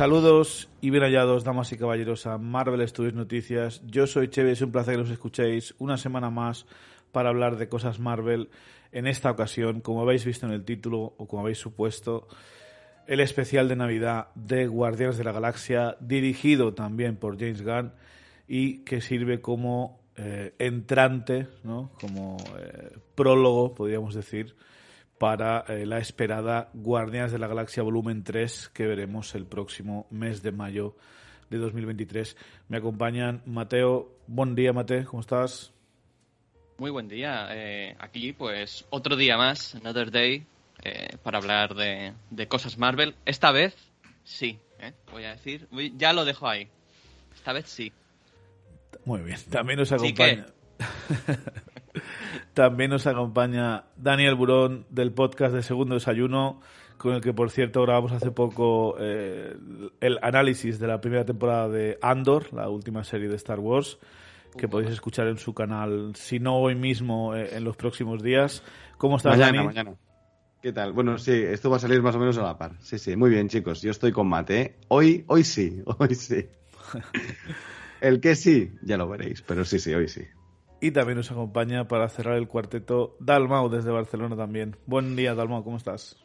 Saludos y bien hallados, damas y caballeros, a Marvel Studios Noticias. Yo soy Cheve, es un placer que nos escuchéis una semana más para hablar de cosas Marvel. En esta ocasión, como habéis visto en el título o como habéis supuesto, el especial de Navidad de Guardianes de la Galaxia, dirigido también por James Gunn y que sirve como eh, entrante, ¿no? como eh, prólogo, podríamos decir, para eh, la esperada Guardianes de la Galaxia Volumen 3 que veremos el próximo mes de mayo de 2023. Me acompañan Mateo. Buen día, Mateo. ¿Cómo estás? Muy buen día. Eh, aquí, pues, otro día más, another day, eh, para hablar de, cosas Marvel. Esta vez, sí, voy a decir. Ya lo dejo ahí. Esta vez sí. Muy bien. También nos acompaña. También nos acompaña Daniel Burón del podcast de Segundo Desayuno, con el que, por cierto, grabamos hace poco eh, el análisis de la primera temporada de Andor, la última serie de Star Wars, que podéis escuchar en su canal, si no hoy mismo, eh, en los próximos días. ¿Cómo estás, mañana, Mañana. ¿Qué tal? Bueno, sí, esto va a salir más o menos a la par. Sí, sí, muy bien, chicos. Yo estoy con Mate. ¿eh? Hoy, hoy sí, hoy sí. el que sí, ya lo veréis, pero sí, sí, hoy sí. Y también nos acompaña para cerrar el cuarteto Dalmau desde Barcelona también. Buen día, Dalmau, ¿cómo estás?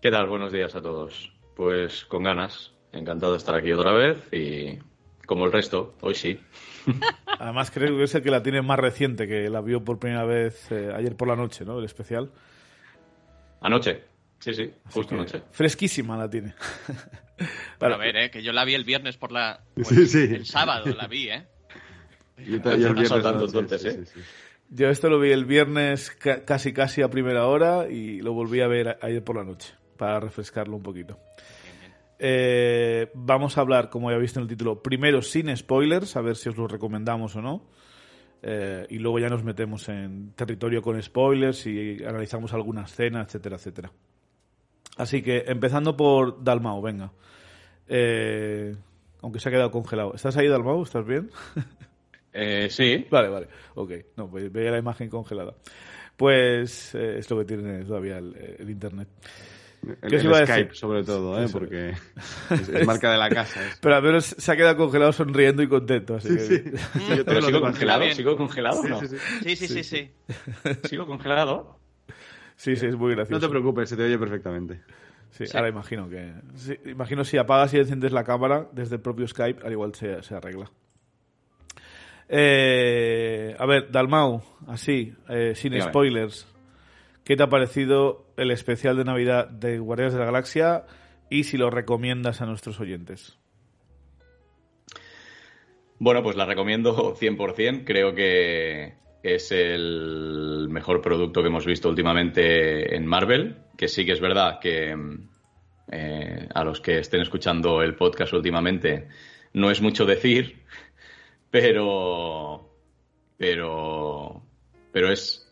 ¿Qué tal? Buenos días a todos. Pues con ganas, encantado de estar aquí otra vez y como el resto, hoy sí. Además creo que es el que la tiene más reciente, que la vio por primera vez eh, ayer por la noche, ¿no? El especial. Anoche, sí, sí, justo anoche. Fresquísima la tiene. Para ver, ¿eh? que yo la vi el viernes por la... sí, sí. El sábado la vi, ¿eh? Yo, esto lo vi el viernes casi casi a primera hora y lo volví a ver ayer por la noche para refrescarlo un poquito. Eh, vamos a hablar, como ya visto en el título, primero sin spoilers, a ver si os lo recomendamos o no. Eh, y luego ya nos metemos en territorio con spoilers y analizamos alguna escena, etcétera, etcétera. Así que empezando por Dalmao, venga. Eh, aunque se ha quedado congelado. ¿Estás ahí, Dalmao? ¿Estás bien? Eh, sí. Vale, vale. Ok. No, pues veía la imagen congelada. Pues eh, es lo que tiene todavía el, eh, Internet. El, Skype, sobre todo, ¿eh? porque es, marca de la casa. Pero al menos se ha quedado congelado sonriendo y contento. Así que... sí. Pero sigo congelado, ¿sigo congelado no? Sí, sí, sí. sí, ¿Sigo congelado? Sí, sí, es muy gracioso. No te preocupes, se te oye perfectamente. Sí, ahora imagino que... imagino si apagas y enciendes la cámara desde el propio Skype, al igual se, se arregla. Eh, a ver, Dalmau, así, eh, sin spoilers. ¿Qué te ha parecido el especial de Navidad de Guardianes de la Galaxia y si lo recomiendas a nuestros oyentes? Bueno, pues la recomiendo 100%. Creo que es el mejor producto que hemos visto últimamente en Marvel, que sí que es verdad que eh, a los que estén escuchando el podcast últimamente no es mucho decir, pero, pero, pero es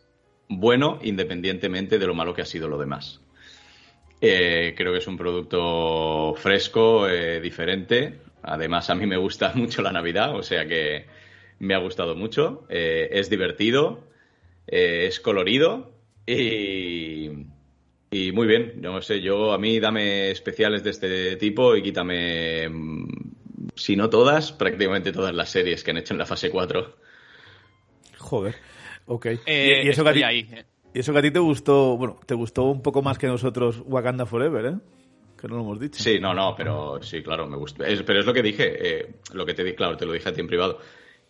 bueno independientemente de lo malo que ha sido lo demás. Eh, creo que es un producto fresco, eh, diferente. Además, a mí me gusta mucho la Navidad, o sea que me ha gustado mucho. Eh, es divertido, es colorido y, y, muy bien. No sé, yo a mí dame especiales de este tipo y quítame si no todas, prácticamente todas las series que han hecho en la fase 4. Joder, ok. Eh, y, eso que a ti, eh. y eso que a ti te gustó, bueno, te gustó un poco más que nosotros Wakanda Forever, ¿eh? Que no lo hemos dicho. Sí, no, no, pero sí, claro, me gustó. pero es lo que dije, eh, lo que te di, claro, te lo dije a ti en privado.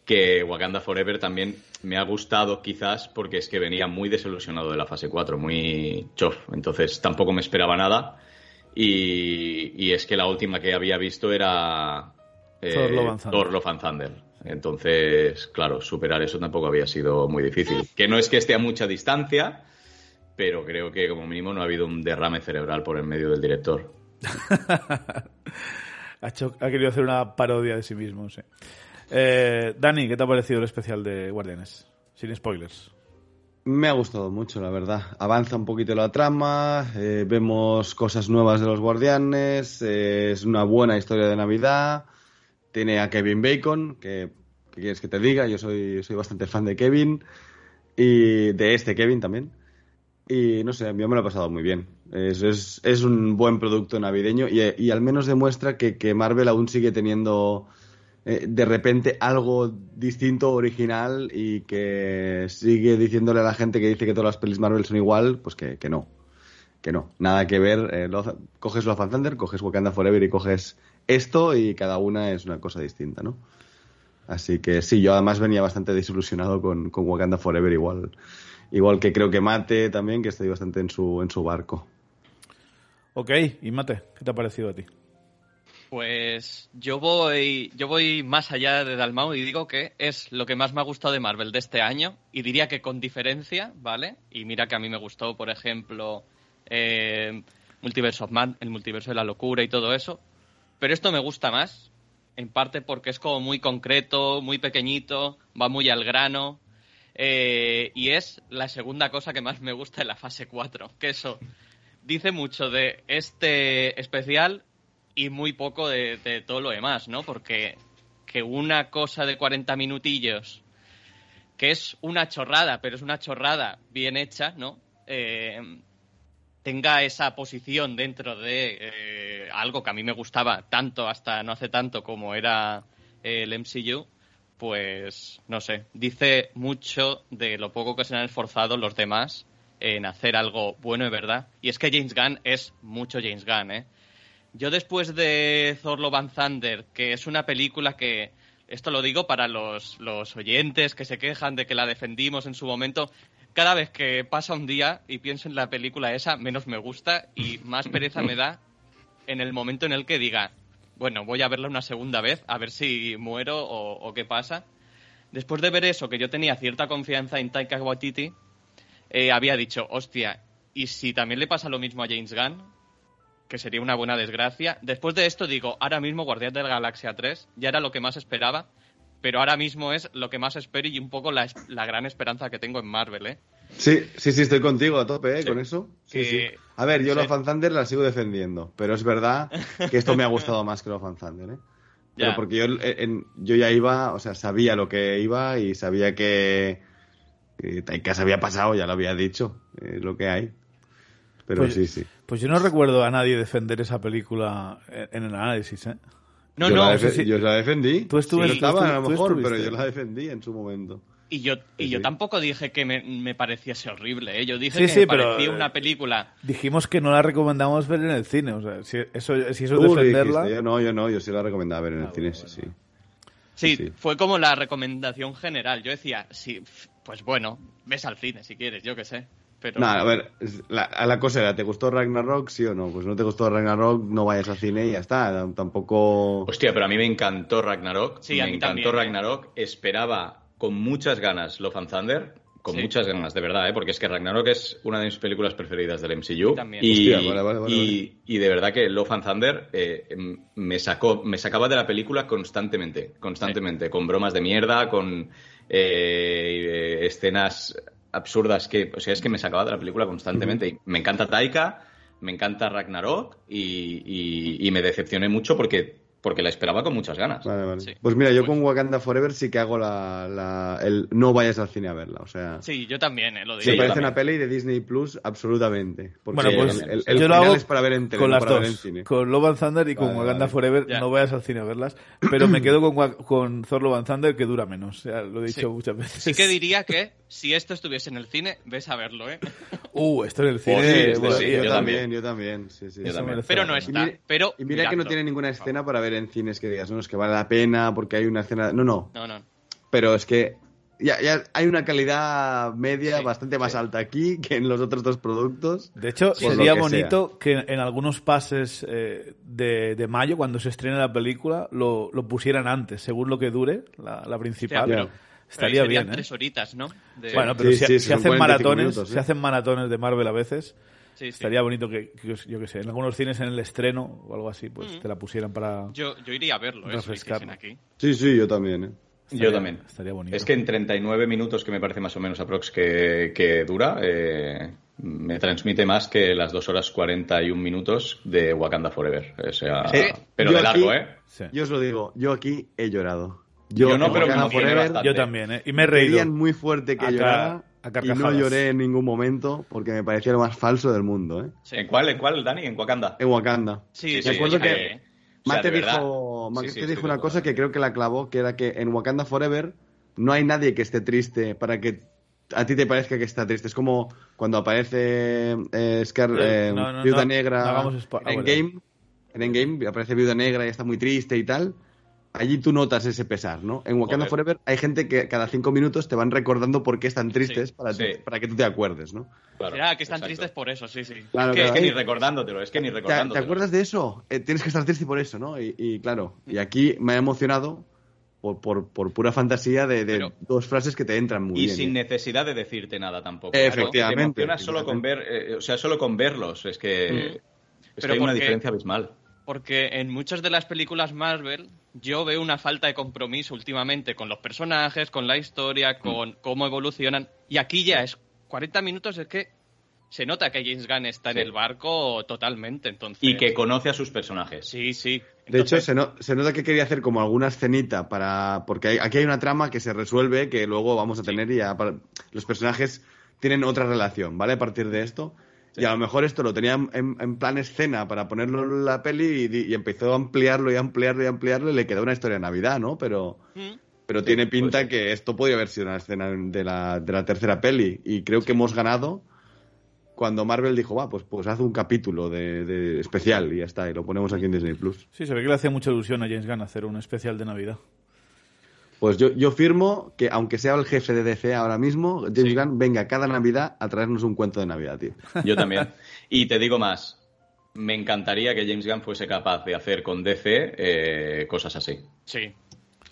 que Wakanda Forever también me ha gustado quizás porque es que venía muy desilusionado de la fase 4, muy chof, entonces tampoco me esperaba nada y, es que la última que había visto era eh, Thor, Love and Thunder. Entonces, claro, superar eso tampoco había sido muy difícil. Que no es que esté a mucha distancia, pero creo que como mínimo no ha habido un derrame cerebral por el medio del director. ha, querido hacer una parodia de sí mismo, sí. Eh, Dani, ¿qué te ha parecido el especial de Guardianes? Sin spoilers. Me ha gustado mucho, la verdad. Avanza un poquito la trama, eh, vemos cosas nuevas de los Guardianes, eh, es una buena historia de Navidad. Tiene a Kevin Bacon, que, quieres que te diga, yo soy, soy bastante fan de Kevin y de este Kevin también. Y no sé, mí me lo ha pasado muy bien. Es, es, un buen producto navideño y, y al menos demuestra que, que Marvel aún sigue teniendo eh, de repente algo distinto, original y que sigue diciéndole a la gente que dice que todas las pelis Marvel son igual, pues que, no. Que no, nada que ver. Eh, coges Love and Thunder, coges Wakanda Forever y coges esto y cada una es una cosa distinta, ¿no? Así que sí, yo además venía bastante desilusionado con, con Wakanda Forever igual. Igual que creo que Mate también, que estoy bastante en su, en su barco. Ok, y Mate, ¿qué te ha parecido a ti? Pues yo voy, yo voy más allá de Dalmau y digo que es lo que más me ha gustado de Marvel de este año y diría que con diferencia, ¿vale? Y mira que a mí me gustó, por ejemplo, eh, Multiverse of Man, el multiverso de la locura y todo eso, pero esto me gusta más, en parte porque es como muy concreto, muy pequeñito, va muy al grano, eh, y es la segunda cosa que más me gusta de la fase 4, que eso dice mucho de este especial y muy poco de, todo lo demás, ¿no? Porque que una cosa de 40 minutillos, que es una chorrada, pero es una chorrada bien hecha, ¿no? Eh, tenga esa posición dentro de eh, algo que a mí me gustaba tanto hasta no hace tanto como era el MCU, pues no sé, dice mucho de lo poco que se han esforzado los demás en hacer algo bueno de verdad. Y es que James Gunn es mucho James Gunn, ¿eh? Yo después de Thor Love and Thunder, que es una película que, esto lo digo para los, los oyentes que se quejan de que la defendimos en su momento, cada vez que pasa un día y pienso en la película esa, menos me gusta y más pereza me da en el momento en el que diga, bueno, voy a verla una segunda vez, a ver si muero o, qué pasa. Después de ver eso, que yo tenía cierta confianza en Taika Waititi, eh, había dicho, hostia, ¿y si también le pasa lo mismo a James Gunn? que sería una buena desgracia. Después de esto digo, ahora mismo Guardián de la Galaxia 3 ya era lo que más esperaba, pero ahora mismo es lo que más espero y un poco la, gran esperanza que tengo en Marvel, ¿eh? Sí, sí, sí, estoy contigo a tope, ¿eh? Con eso. Sí, sí. A ver, yo los Fan Thunder la sigo defendiendo, pero es verdad que esto me ha gustado más que los Fan Thunder, ¿eh? Pero porque yo, yo ya iba, o sea, sabía lo que iba y sabía que, que, se había pasado, ya lo había dicho, lo que hay. Pero pues, sí, sí. Pues yo no recuerdo a nadie defender esa película en el análisis, ¿eh? No, yo no. La Yo la defendí. Tú estuviste, a lo mejor, pero yo la defendí en su momento. Y yo, y yo tampoco dije que me, me pareciese horrible, ¿eh? Yo dije que me parecía una película... Dijimos que no la recomendamos ver en el cine, o sea, si eso, si eso es defenderla... yo no, yo no, yo sí la recomendaba ver en el ah, cine, sí, sí. Sí, fue como la recomendación general. Yo decía, sí, pues bueno, ves al cine si quieres, yo qué sé. No, a ver, la, la cosa era, ¿te gustó Ragnarok, sí o no? Pues no te gustó Ragnarok, no vayas al cine y ya está, tampoco... Hostia, pero a mí me encantó Ragnarok, sí, me encantó Ragnarok, esperaba con muchas ganas Love and Thunder, con muchas ganas, de verdad, ¿eh? porque es que Ragnarok es una de mis películas preferidas del MCU. Y, y, de verdad que Love and Thunder eh, me sacó, me sacaba de la película constantemente, constantemente, con bromas de mierda, con eh, escenas absurdas que, o sea, es que me sacaba de la película constantemente. Y me encanta Taika, me encanta Ragnarok y, y me decepcioné mucho porque porque la esperaba con muchas ganas. Pues mira, yo con Wakanda Forever sí que hago la, el no vayas al cine a verla, o sea... Sí, yo también, eh, lo digo. Me parece una peli de Disney Plus absolutamente. Porque bueno, pues el, yo lo hago es para ver en, con las dos, Con Love and Thunder y con Wakanda Forever no vayas al cine a verlas, pero me quedo con, con Thor Love and Thunder que dura menos, lo he dicho muchas veces. Sí que diría que si esto estuviese en el cine, ves a verlo, ¿eh? Uh, esto en el cine... yo, también, yo también, sí, sí. Pero no está, pero... Y mira que no tiene ninguna escena para ver en cines que digas, no, es que vale la pena porque hay una escena. No, no. No, no. pero es que ya, ya hay una calidad media Sí, bastante más sí. alta aquí que en los otros dos productos. De hecho, sería que bonito que en algunos pases eh, de, de mayo, cuando se estrene la película, lo, lo pusieran antes, según lo que dure la, la principal. Pero- Estaría pero bien, ¿eh? tres horitas, ¿no? De- Bueno, pero Sí, si, sí, si hacen 45 maratones, minutos, si ¿eh? hacen maratones de Marvel a veces, sí, sí. estaría bonito que, que, yo qué sé, en algunos cines en el estreno o algo así, pues Mm. te la pusieran para... Yo, yo iría a verlo, ¿eh? Si aquí. Sí, sí, yo también. ¿eh? Yo también. Estaría bonito. Es que en 39 minutos, que me parece más o menos aprox que, que dura, eh, me transmite más que las 2 horas 41 minutos de Wakanda Forever. O sea, Sí. pero Yo de largo, aquí- ¿eh? Sí. Yo os lo digo, yo aquí he llorado. Yo no, en pero Wakanda Forever. Yo también, ¿eh? Y me he querían reído. muy fuerte que A ca- llorara a y no lloré en ningún momento porque me parecía lo más falso del mundo, ¿eh? Sí. ¿En cuál, en cuál, Dani? ¿En Wakanda? En Wakanda. Sí, Sí, sí, Me acuerdo sí, que sí. O sea, Mate dijo, Mate sí, dijo una cosa que creo que la clavó, que era que en Wakanda Forever no hay nadie que esté triste para que a ti te parezca que está triste. Es como cuando aparece eh, Scar, Eh, no, no, Viuda no, Negra ah, en bueno. Game. En Endgame aparece Viuda Negra y está muy triste y tal. Allí tú notas ese pesar, ¿no? En Wakanda Joder. Forever hay gente que cada cinco minutos te van recordando por qué están tristes Sí, para, sí. para que tú te acuerdes, ¿no? Claro, Será que están exacto. tristes por eso, sí, sí. Claro, Es que, claro. es que ni recordándotelo, es que ni ¿Te, recordándotelo. te acuerdas de eso? Eh, tienes que estar triste por eso, ¿no? Y, y claro, y aquí me ha emocionado por, por, por pura fantasía de, de Pero- dos frases que te entran muy y bien. sin ¿eh? necesidad de decirte nada tampoco. Efectivamente, Te emocionas solo con ver, eh, o sea, solo con verlos. Es que, Mm. es que Pero hay una diferencia abismal. Porque en muchas de las películas Marvel yo veo una falta de compromiso últimamente con los personajes, con la historia, con cómo evolucionan. Y aquí ya es 40 minutos, es que se nota que James Gunn está Sí. en el barco totalmente. Entonces, Y que conoce a sus personajes. Sí, sí. De hecho, se, no- se nota que quería hacer como alguna escenita para. Porque hay- aquí hay una trama que se resuelve que luego vamos a tener y ya para- los personajes tienen otra relación, ¿vale? A partir de esto. Y a lo mejor esto lo tenía en, en plan escena para ponerlo en la peli y, empezó a ampliarlo y ampliarlo y ampliarlo y le quedó una historia de Navidad, ¿no? Pero. mm, Pero Sí, tiene pinta pues que esto podría haber sido una escena de la, de la tercera peli. Y creo que hemos ganado cuando Marvel dijo, va, pues, pues haz un capítulo de, de especial y ya está, y lo ponemos aquí en Disney Plus. Sí, se ve que le hacía mucha ilusión a James Gunn hacer un especial de Navidad. Pues yo, yo firmo que, aunque sea el jefe de DC ahora mismo, James Sí. Gunn venga cada Navidad a traernos un cuento de Navidad, tío. Yo también. Y te digo más. Me encantaría que James Gunn fuese capaz de hacer con DC eh, cosas así. sí.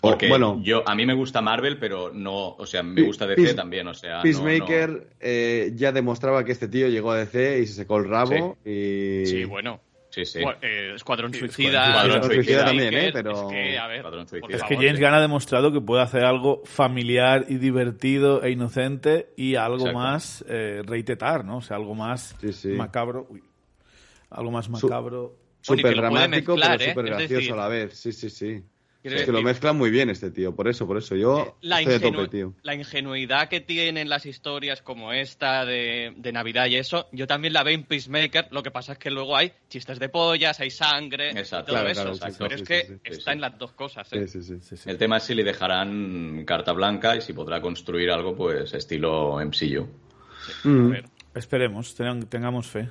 Porque bueno, yo, a mí me gusta Marvel, pero no, o sea, me gusta DC Peace- también, o sea, Peacemaker no- eh, ya demostraba que este tío llegó a DC y se secó el rabo. Y... Sí, bueno. Sí, sí. Eh, Escuadrón Sí, Suicida. Escuadrón Suicida también, ¿eh? Pero- Es que, a ver, Escuadrón por Suicida. Es que James. Gunn ha demostrado que puede hacer algo familiar y divertido e inocente y algo Exacto. más eh, reitetar, ¿no? O sea, algo más Sí, sí. macabro. Uy. algo más macabro. Súper dramático, mezclar, pero ¿eh? súper gracioso decir- a la vez. Sí, sí, sí. Es que lo mezcla muy bien este tío, por eso, por eso. Yo la, estoy a ingenu- tope, tío. la ingenuidad que tienen las historias como esta de, de Navidad y eso, yo también la veo en Peacemaker, lo que pasa es que luego hay chistes de pollas, hay sangre Exacto. y todo Claro, eso, claro, o sea, sí, pero sí, es sí, que sí, sí, está sí. en las dos cosas. ¿eh? Sí, sí, sí. Sí, sí. El tema es si le dejarán carta blanca y si podrá construir algo, pues estilo MCU. Mm. Esperemos, tengan- tengamos fe.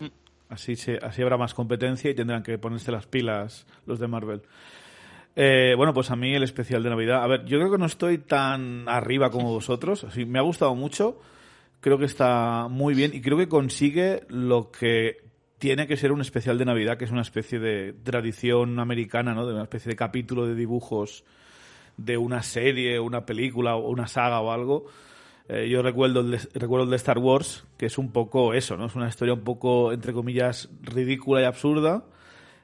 Mm. Así, se, así habrá más competencia y tendrán que ponerse las pilas los de Marvel. Eh, bueno, pues a mí el especial de Navidad. A ver, yo creo que no estoy tan arriba como vosotros. Así, me ha gustado mucho. Creo que está muy bien y creo que consigue lo que tiene que ser un especial de Navidad, que es una especie de tradición americana, ¿no? De una especie de capítulo de dibujos de una serie, una película o una saga o algo. Eh, yo recuerdo el, de, recuerdo el de Star Wars, que es un poco eso, ¿no? Es una historia un poco, entre comillas, ridícula y absurda,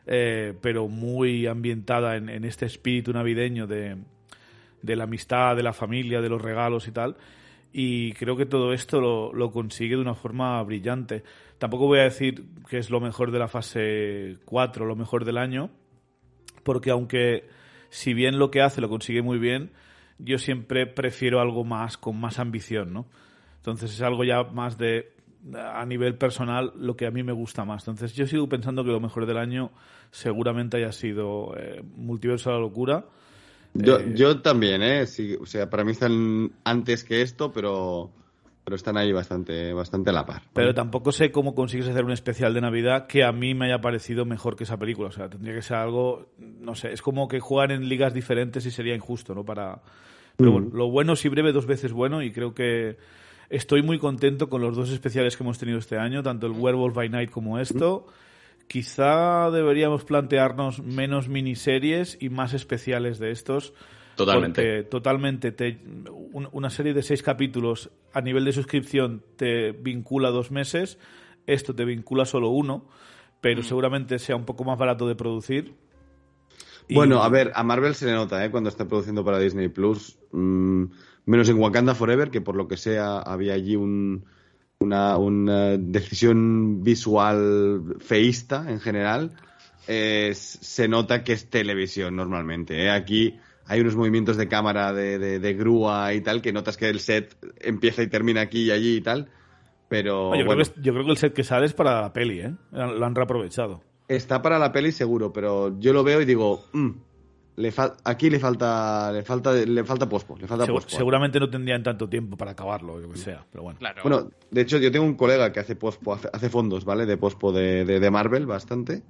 eh, pero muy ambientada en, en este espíritu navideño de, de la amistad, de la familia, de los regalos y tal. Y creo que todo esto lo, lo consigue de una forma brillante. Tampoco voy a decir que es lo mejor de la fase 4, lo mejor del año, porque aunque si bien lo que hace lo consigue muy bien, yo siempre prefiero algo más con más ambición, ¿no? Entonces es algo ya más de a nivel personal lo que a mí me gusta más. Entonces yo sigo pensando que lo mejor del año seguramente haya sido eh, Multiverso de la Locura. Yo, Eh, yo también, ¿eh? Sí, o sea, para mí están antes que esto, pero, pero están ahí bastante, bastante a la par. Pero tampoco sé cómo consigues hacer un especial de Navidad que a mí me haya parecido mejor que esa película. O sea, tendría que ser algo, no sé, es como que juegan en ligas diferentes y sería injusto, ¿no? Para, Pero bueno, lo bueno si breve, dos veces bueno, y creo que estoy muy contento con los dos especiales que hemos tenido este año, tanto el Werewolf by Night como esto. Quizá deberíamos plantearnos menos miniseries y más especiales de estos. Totalmente. Porque totalmente te- un- una serie de seis capítulos a nivel de suscripción te vincula dos meses, esto te vincula solo uno, pero seguramente sea un poco más barato de producir. Y- Bueno, a ver, a Marvel se le nota, ¿eh? Cuando está produciendo para Disney Plus. mm, menos en Wakanda Forever, que por lo que sea había allí un- una, una decisión visual feísta en general. eh, se nota que es televisión normalmente. ¿eh? Aquí hay unos movimientos de cámara de, de- de grúa y tal, que notas que el set empieza y termina aquí y allí y tal. Pero Oye, yo, bueno, creo que, es- yo creo que el set que sale es para la peli, ¿eh? Lo han reaprovechado. está para la peli seguro, pero yo lo veo y digo, mm, le fal- aquí le falta, le falta, le falta pospo, le falta Segu- pospo. seguramente no tendrían tanto tiempo para acabarlo, yo que sea, pero bueno. Claro. Bueno, de hecho, yo tengo un colega que hace pospo, hace, hace fondos, ¿vale? De pospo de, de, de Marvel, bastante.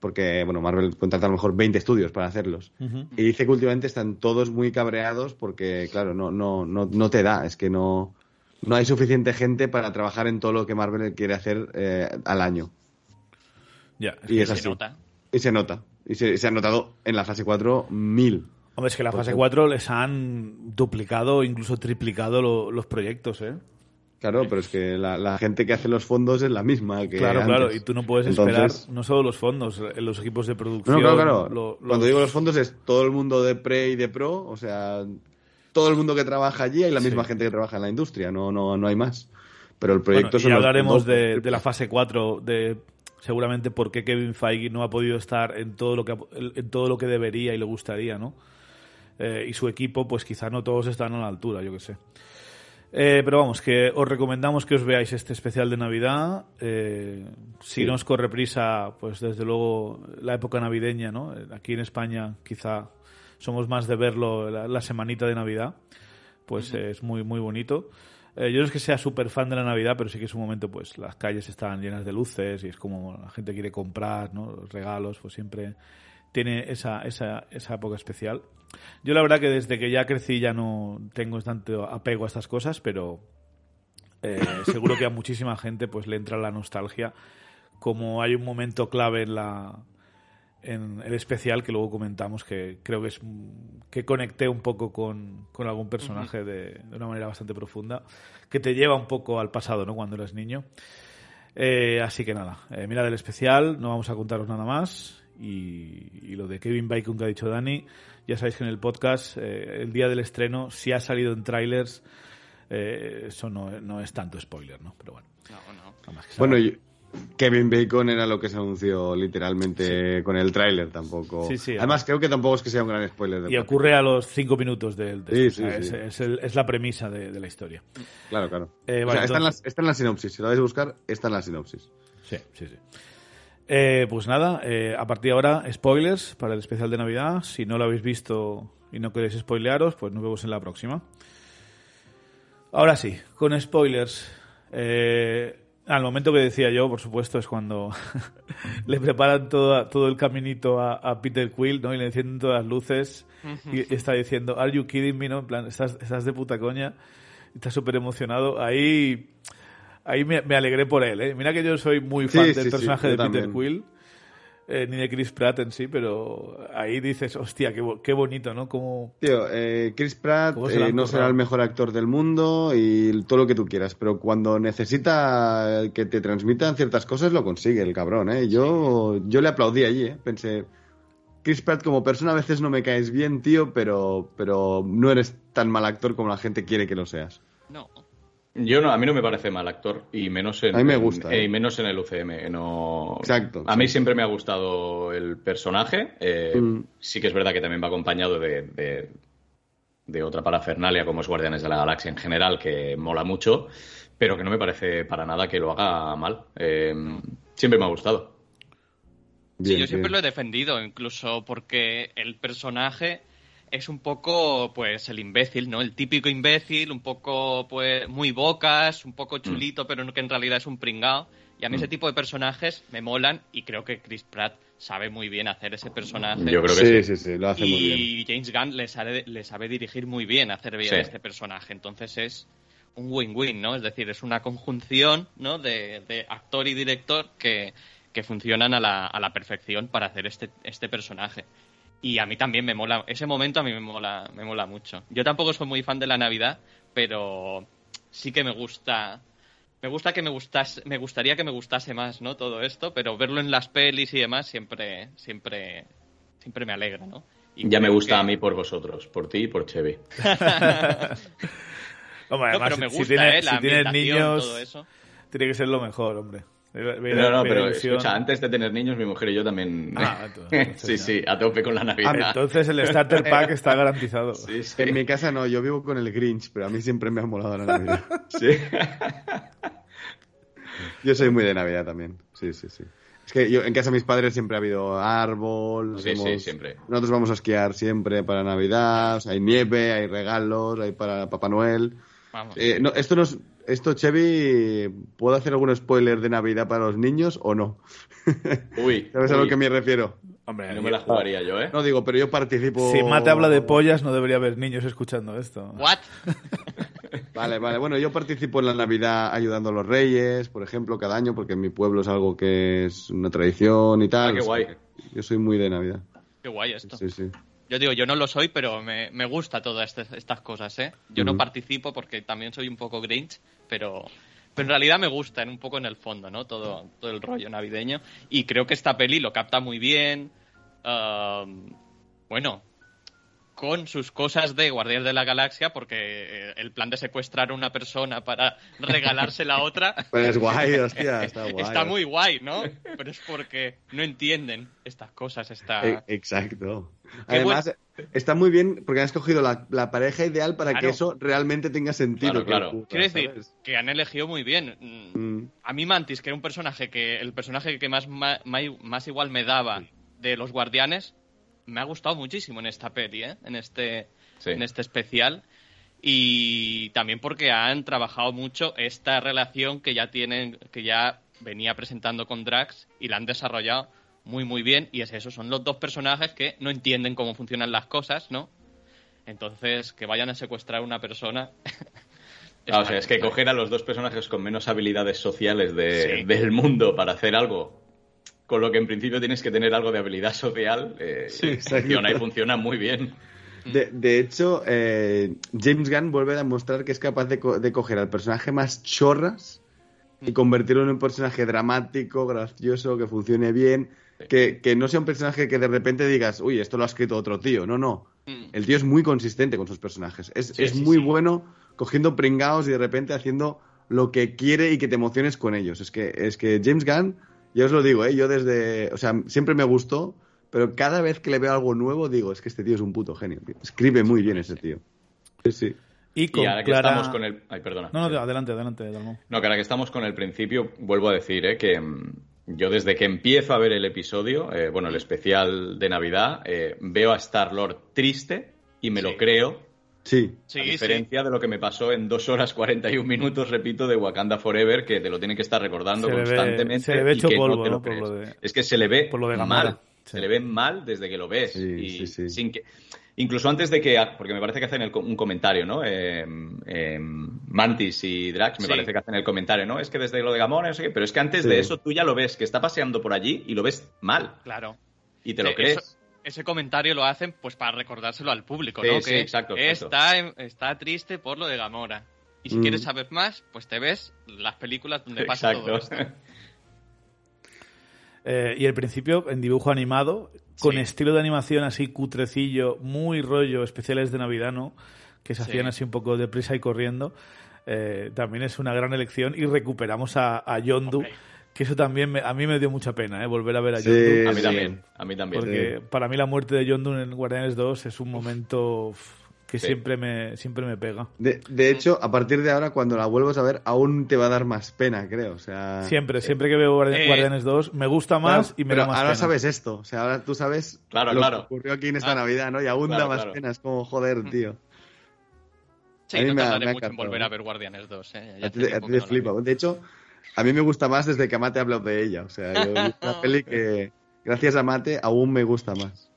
Porque, bueno, Marvel contrata a lo mejor 20 estudios para hacerlos. Y dice que últimamente están todos muy cabreados porque, claro, no, no, no, no te da. Es que no, no hay suficiente gente para trabajar en todo lo que Marvel quiere hacer eh, al año. Ya, Y que- se nota. Y se nota. Y se, se ha notado en la fase 4 mil. Hombre, es que la fase ejemplo. 4 les han duplicado, incluso triplicado lo- los proyectos, ¿eh? Claro, pero es que la, la gente que hace los fondos es la misma que Claro, antes. claro, y tú no puedes Entonces- esperar no solo los fondos, los equipos de producción. No, claro, claro. lo- Cuando digo los fondos es todo el mundo de pre y de pro, o sea, todo el mundo que trabaja allí, hay la misma Sí. gente que trabaja en la industria, no, no, no hay más. Pero el Bueno, proyecto y son ya hablaremos de, de la fase 4, de seguramente por qué Kevin Feige no ha podido estar en todo lo que, en todo lo que debería y le gustaría, ¿no? Eh, y su equipo, pues quizá no todos están a la altura, yo que sé. Eh, pero vamos, que os recomendamos que os veáis este especial de Navidad. Eh, si Sí. no os corre prisa, pues desde luego la época navideña, ¿no? Eh, Aquí en España quizá somos más de verlo la, la semanita de Navidad. Pues es muy, muy bonito. Eh, yo no es que sea súper fan de la Navidad, pero sí que es un momento, pues las calles están llenas de luces y es como la gente quiere comprar, ¿no? Los regalos, pues siempre tiene esa, esa, esa época especial. Yo la verdad que desde que ya crecí ya no tengo tanto apego a estas cosas, pero eh, seguro que a muchísima gente pues le entra la nostalgia. Como hay un momento clave en la en el especial que luego comentamos que creo que es que conecté un poco con, con algún personaje de, de una manera bastante profunda que te lleva un poco al pasado, ¿no? Cuando eres niño. Eh, así que nada, eh, mirad el especial, no vamos a contaros nada más. Y, y lo de Kevin Bacon que ha dicho Dani, ya sabéis que en el podcast, eh, el día del estreno, si ha salido en trailers, eh, eso no, no es tanto spoiler, ¿no? Pero bueno, No, no. nada más que Bueno, saber. Kevin Bacon era lo que se anunció literalmente con el tráiler tampoco. Sí, sí, Además, creo que tampoco es que sea un gran spoiler. del Y ocurre a los cinco minutos del de Sí, esto, o sea, sí, es, sí. es el- es la premisa de, de la historia. Claro, claro. Eh, O sea, está, en la, entonces- está en la sinopsis. Si lo vais a buscar, está en la sinopsis. Sí, sí, sí. Eh, pues nada, eh, a partir de ahora, spoilers para el especial de Navidad. Si no lo habéis visto y no queréis spoilearos, pues nos vemos en la próxima. Ahora sí, con spoilers. Eh, al momento que decía yo, por supuesto, es cuando le preparan todo, todo el caminito a, a Peter Quill, ¿no? Y le encienden todas las luces y está diciendo, ¿Are you kidding me? ¿no? En plan, estás, estás de puta coña. Y está súper emocionado. Ahí, ahí me, me alegré por él, ¿eh? Mira que yo soy muy fan sí, del sí, personaje de Peter también. Quill. Eh, ni de Chris Pratt en sí, pero ahí dices, hostia, qué, bo- qué bonito, ¿no? Como... Tío, eh, Chris Pratt ¿Cómo se lo eh, no será el mejor actor del mundo y todo lo que tú quieras, pero cuando necesita que te transmitan ciertas cosas lo consigue el cabrón, ¿eh? Yo, yo le aplaudí allí, ¿eh? Pensé, Chris Pratt como persona a veces no me caes bien, tío, pero, pero no eres tan mal actor como la gente quiere que lo seas. No. Yo no, a mí no me parece mal actor y menos en, A mí me gusta, en- ¿eh? y menos en el UCM. No, Exacto, A sí. mí siempre me ha gustado el personaje. eh, Mm. Sí que es verdad que también va acompañado de, de, de otra parafernalia como es Guardianes de la Galaxia en general, que mola mucho, pero que no me parece para nada que lo haga mal. Eh, siempre me ha gustado. Sí, yo siempre bien. lo he defendido, incluso porque el personaje es un poco, pues, el imbécil, ¿no? El típico imbécil, un poco, pues, muy bocas, un poco chulito, pero que en realidad es un pringao. Y Y a mí ese tipo de personajes me molan y creo que Chris Pratt sabe muy bien hacer ese personaje. Yo creo Sí, que sí. sí, sí, lo hace muy bien. y James Gunn le sabe, le sabe dirigir muy bien, hacer bien Sí. este personaje. Entonces es un win-win, ¿no? Es decir, es una conjunción ¿no? de, de actor y director que, que funcionan a la, a la perfección para hacer este, este personaje. Y a mí también me mola, ese momento a mí me mola, me mola mucho. Yo tampoco soy muy fan de la Navidad, pero sí que me gusta, me gusta que me gustase, me gustaría que me gustase más, ¿no? Todo esto, pero verlo en las pelis y demás siempre, siempre, siempre me alegra, ¿no? Y Ya me gusta que- a mí por vosotros, por ti y por Chevy. Hombre, No, además, pero me si- gusta, si, ¿eh? La si tienes ambientación, niños, todo eso. tiene que ser lo mejor, hombre. No, no, ve pero escucha, antes de tener niños, mi mujer y yo también. Ah, entonces- sí, sí, a tope con la Navidad. Entonces el starter pack está garantizado. Sí, sí. En mi casa no, yo vivo con el Grinch, pero a mí siempre me ha molado la Navidad. Sí. Yo soy muy de Navidad también. Sí, sí, sí. Es que yo, en casa de mis padres siempre ha habido árbol. Sí, sí, siempre. Nosotros vamos a esquiar siempre para Navidad. o sea, hay nieve, hay regalos, hay para Papá Noel. Vamos. Eh, no, esto no es- Esto, Chevy, ¿puedo hacer algún spoiler de Navidad para los niños o no? Uy. ¿Sabes a lo que me refiero? Hombre, No me la jugaría yo, ¿eh? No digo, pero yo participo. si Mate habla de pollas, no debería haber niños escuchando esto. ¿What? Vale, vale. Bueno, yo participo en la Navidad ayudando a los reyes, por ejemplo, cada año, porque en mi pueblo es algo que es una tradición y tal. Ah, qué O sea, guay. Yo soy muy de Navidad. Qué guay esto. Sí, sí. Yo digo, yo no lo soy, pero me, me gusta todas estas, estas cosas, ¿eh? Yo no participo porque también soy un poco Grinch, pero, pero en realidad me gusta, en un poco en el fondo, ¿no? Todo, todo el rollo navideño. Y creo que esta peli lo capta muy bien. um, bueno, con sus cosas de Guardianes de la Galaxia, porque eh, el plan de secuestrar a una persona para regalársela a otra Pero es guay, hostia, está guay. está muy guay, ¿no? Pero es porque no entienden estas cosas, esta... Eh, Exacto. Qué Además, está muy bien porque han escogido la, la pareja ideal para que eso realmente tenga sentido. Claro, claro. ocurra, Quiero decir ¿sabes? que han elegido muy bien. Mm, A mí Mantis, que era un personaje que el personaje que más, más, igual me daba de los guardianes, me ha gustado muchísimo en esta peli, ¿eh? en este Sí. en este especial y también porque han trabajado mucho esta relación que ya tienen que ya venía presentando con Drax y la han desarrollado muy muy bien y es eso son los dos personajes que no entienden cómo funcionan las cosas no entonces que vayan a secuestrar a una persona Ah, o sea, es que coger a los dos personajes con menos habilidades sociales de- Sí. del mundo para hacer algo con lo que en principio tienes que tener algo de habilidad social, eh, Sí, funciona y funciona muy bien. De, de hecho, eh, James Gunn vuelve a demostrar que es capaz de, co- de coger al personaje más chorras y convertirlo en un personaje dramático, gracioso, que funcione bien, que, que no sea un personaje que de repente digas, uy, esto lo ha escrito otro tío. No, no. Mm. El tío es muy consistente con sus personajes. Es, Sí, es sí, muy sí. bueno cogiendo pringaos y de repente haciendo lo que quiere y que te emociones con ellos. Es que, es que James Gunn, ya os lo digo, ¿eh? yo desde. O sea, siempre me gustó, pero cada vez que le veo algo nuevo digo, es que este tío es un puto genio. tío. Escribe muy bien ese tío. Sí, sí. Y con Y ahora que estamos con el... Ay, perdona. No, no, adelante, adelante. No, que ahora que estamos con el principio, vuelvo a decir eh, que mm, yo desde que empiezo a ver el episodio, eh, bueno, el especial de Navidad, eh, veo a Star-Lord triste y me Sí. lo creo, Sí. Sí, a sí. diferencia de lo que me pasó en dos horas 41 minutos, repito, de Wakanda Forever, que te lo tiene que estar recordando Se le ve- constantemente. se le ve y hecho que polvo, no te ¿no? lo por crees. lo de- Es que se le ve por lo de Gamora. mal. Sí. Se le ve mal desde que lo ves. Sí, y sí, sí. sin que. Incluso antes de que. Porque me parece que hacen el un comentario, ¿no? Eh, eh, Mantis y Drax me Sí. parece que hacen el comentario, ¿no? Es que desde lo de Gamora, no sé qué. Pero es que antes Sí. de eso tú ya lo ves, que está paseando por allí y lo ves mal. claro Y te lo Sí, crees. eso- ese comentario lo hacen pues para recordárselo al público, Sí, ¿no? sí, que exacto. Está, está triste por lo de Gamora. Y si Mm. quieres saber más, pues te ves las películas donde pasa todo esto. Eh, y el principio en dibujo animado, con Sí. estilo de animación así cutrecillo, muy rollo, especiales de Navidad, ¿no? Que se Sí. hacían así un poco deprisa y corriendo. eh, también es una gran elección. Y recuperamos a, a Yondu. Que eso también me- a mí me dio mucha pena, ¿eh? Volver a ver a Sí, Yondu. A mí sí. también. A mí también. Porque para mí la muerte de Yondu en Guardianes 2 es un momento que Sí. siempre, me, siempre me pega. De, de hecho, a partir de ahora, cuando la vuelvas a ver, aún te va a dar más pena, creo. O sea, Siempre, siempre que veo Guardi- Eh, Guardianes 2 me gusta más Claro, y me pero da más ahora pena. sabes esto. O sea, ahora tú sabes Claro, lo claro. que ocurrió aquí en esta Ah. Navidad, ¿no? Y aún Claro, da más claro. pena. Es como, joder, tío. Sí, A mí no me me mucho en volver a ver Guardianes 2. ¿eh? Ya A ti, te flipa. De hecho, a mí me gusta más desde que Amate ha hablado de ella. O sea, yo, es una peli que, gracias a Mate, aún me gusta más.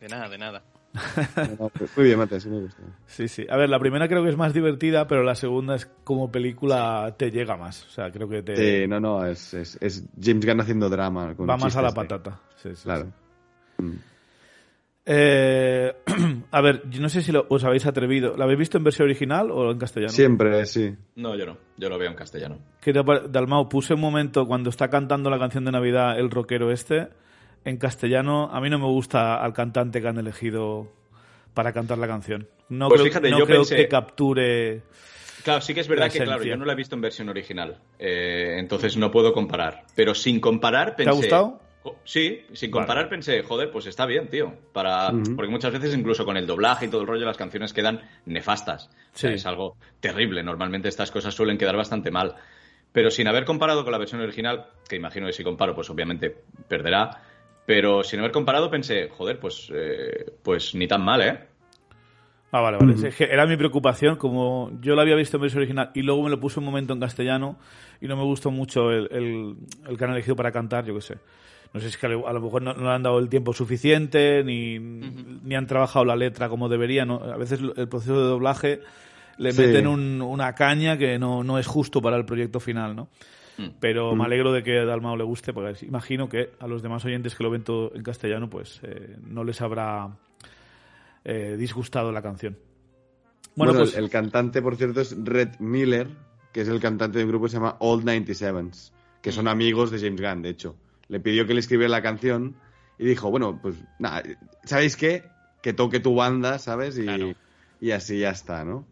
De nada, de nada. muy bien, Mate, sí me gusta. Sí, sí. A ver, la primera creo que es más divertida, pero la segunda es como película te llega más. O sea, creo que te... Sí, no, no, es, es, es James Gunn haciendo drama. Con Va más a la patata. Sí, sí, Claro. sí. Mm. Eh, a ver, yo no sé si lo- os habéis atrevido. ¿La habéis visto en versión original o en castellano? Siempre, sí. No, yo no. Yo lo veo en castellano. Que te Dalmau, puse un momento cuando está cantando la canción de Navidad el rockero este, en castellano. A mí no me gusta al cantante que han elegido para cantar la canción. No Pues creo, fíjate, no yo creo pensé- que capture. Claro, sí que es verdad que, claro, yo no la he visto en versión original. Eh, entonces no puedo comparar. Pero sin comparar pensé... ha gustado? Sí, sin comparar pensé, joder, pues está bien, tío. Para... Porque muchas veces incluso con el doblaje y todo el rollo las canciones quedan nefastas. O sea, Sí. es algo terrible. Normalmente estas cosas suelen quedar bastante mal. Pero sin haber comparado con la versión original, que imagino que si comparo, pues obviamente perderá. Pero sin haber comparado pensé, joder, pues, eh, pues ni tan mal, ¿eh? Ah, vale, vale. Es que era mi preocupación, como yo la había visto en versión original y luego me lo puse un momento en castellano y no me gustó mucho el, el, el que han elegido para cantar, yo qué sé. No sé si es que a lo mejor no, no le han dado el tiempo suficiente, ni, ni han trabajado la letra como debería. ¿no? A veces el proceso de doblaje le Sí. meten un- una caña que no, no es justo para el proyecto final, ¿no? Mm. Pero me alegro de que a Dalmao le guste, porque imagino que a los demás oyentes que lo ven todo en castellano, pues eh, no les habrá eh, disgustado la canción. Bueno, Bueno, pues el, el cantante, por cierto, es Red Miller, que es el cantante de un grupo que se llama Old 97s, que son amigos de James Gunn, de hecho. Le pidió que le escribiera la canción y dijo, bueno, pues nada, ¿sabéis qué? Que toque tu banda, ¿sabes? Y, Claro. y así ya está, ¿no?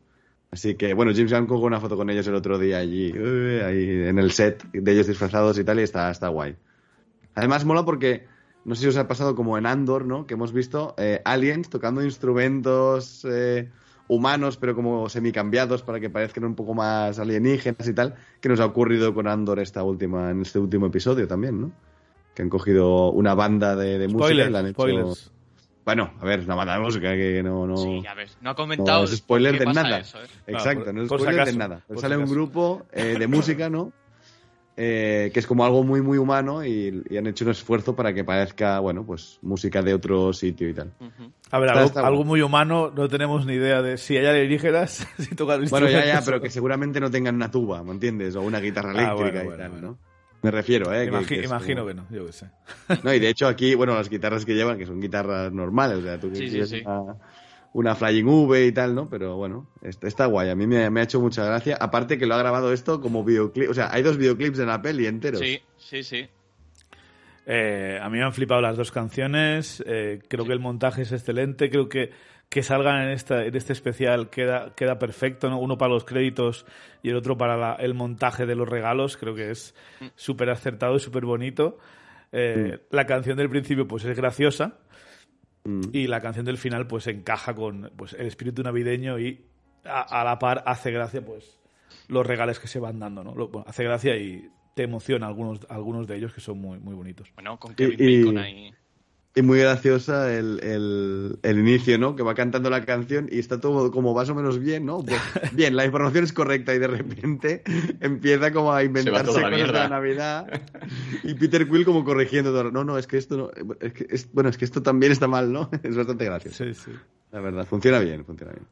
Así que, bueno, James Gunn colgó una foto con ellos el otro día allí, eh, ahí en el set, de ellos disfrazados y tal, y está, está guay. Además, mola porque, no sé si os ha pasado como en Andor, ¿no? Que hemos visto eh, aliens tocando instrumentos eh, humanos, pero como semicambiados para que parezcan un poco más alienígenas y tal, que nos ha ocurrido con Andor esta última, en este último episodio también, ¿no? Que han cogido una banda de, de música y spoilers, la han hecho... spoilers. Bueno, a ver, una banda de música que no... no... Sí, ya ves. No ha comentado. No es spoiler de nada. eso, ¿eh? Exacto, por- no es spoiler de nada. sale un acaso. grupo eh, de música, ¿no? Eh, que es como algo muy, muy humano y, y han hecho un esfuerzo para que parezca, bueno, pues música de otro sitio y tal. A ver, algo, algo bueno. muy humano, no tenemos ni idea de si hay alienígenas, si tocan Bueno, ya, ya, pero que seguramente no tengan una tuba, ¿me entiendes? O una guitarra Ah, eléctrica bueno, y bueno, tal, bueno. ¿no? Me refiero, ¿eh? que- Imagi- que imagino como- que no, yo qué sé. No, y de hecho aquí, bueno, las guitarras que llevan, que son guitarras normales, o sea, tú Sí, sí, quieres sí. Una, una Flying V y tal, ¿no? Pero bueno, está, está guay, a mí me, me ha hecho mucha gracia. Aparte que lo ha grabado esto como videoclip, o sea, hay dos videoclips en la peli enteros. Sí, sí, sí. Eh, a mí me han flipado las dos canciones. eh, creo que el montaje es excelente. Creo que que salgan en, esta, en este especial queda, queda perfecto. ¿no? Uno para los créditos y el otro para la- el montaje de los regalos. Creo que es súper acertado y súper bonito. Eh, La canción del principio pues es graciosa Mm. y la canción del final pues encaja con pues, el espíritu navideño y a, a la par hace gracia pues los regales que se van dando. ¿no? Lo- bueno, hace gracia y te emociona algunos, algunos de ellos que son muy, muy bonitos. Bueno, con Kevin y- Bacon ahí. Y muy graciosa el, el, el inicio, ¿no? Que va cantando la canción y está todo como más o menos bien, ¿no? Pues, bien, la información es correcta y de repente empieza como a inventarse cosas de la Navidad y Peter Quill como corrigiendo todo. No, no, es que esto no... Es que es- bueno, es que esto también está mal, ¿no? Es bastante gracioso. Sí, sí. La verdad, funciona bien, funciona bien.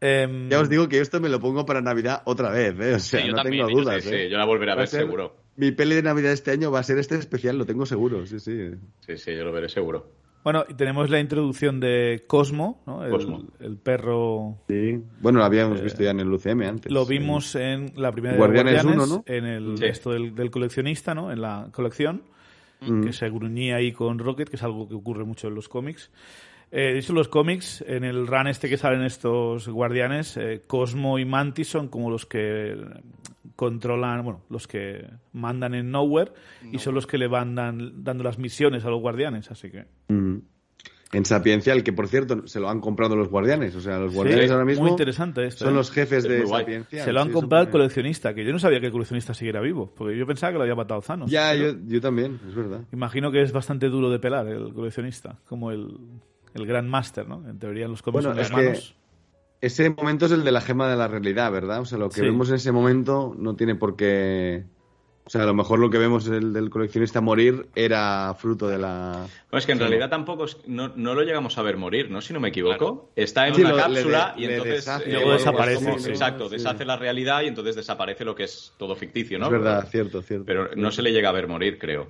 Em, Ya os digo que esto me lo pongo para Navidad otra vez, ¿eh? O sea, Sí, yo no también, tengo yo dudas, Sí, ¿eh? sí, yo la volveré a ver ser- seguro. Mi peli de Navidad este año va a ser este especial, lo tengo seguro, sí, sí. Sí, sí, yo lo veré seguro. Bueno, y tenemos la introducción de Cosmo, ¿no? el, Cosmo. el perro. Sí. Bueno, lo habíamos visto ya en el UCM antes. Lo vimos en la primera de Guardianes Guardianes, 1, ¿no? en el Sí. esto del, del coleccionista, ¿no? En la colección, Mm. que se gruñía ahí con Rocket, que es algo que ocurre mucho en los cómics. Eh, de hecho, los cómics, en el run este que salen estos guardianes, eh, Cosmo y Mantis son como los que controlan, bueno, los que mandan en Nowhere y son los que le van dan- dando las misiones a los guardianes, así que... Mm. En Sapiencial, que por cierto se lo han comprado los guardianes. O sea, los guardianes Sí, ahora mismo Muy interesante esto. son ¿eh? los jefes Es de. Sapiencial. Se lo han Sí, comprado el coleccionista, que yo no sabía que el coleccionista siguiera vivo, porque yo pensaba que lo había matado Thanos. Ya, pero yo, yo también, es verdad. Imagino que es bastante duro de pelar el coleccionista, como el, el Grand Master, ¿no? En teoría en los cómics Bueno, son es que- hermanos. Ese momento es el de la gema de la realidad, ¿verdad? O sea, lo que Sí. vemos en ese momento no tiene por qué O sea, a lo mejor lo que vemos el del coleccionista morir era fruto de la. Bueno, es que en realidad tampoco es- no, no lo llegamos a ver morir, ¿no? Si no me equivoco. Está en Sí, una lo- cápsula de- y entonces. deshace. eh, Luego desaparece, como- sí. Exacto, Sí. deshace la realidad y entonces desaparece lo que es todo ficticio, ¿no? Es verdad, cierto, cierto. Pero no se le llega a ver morir, creo.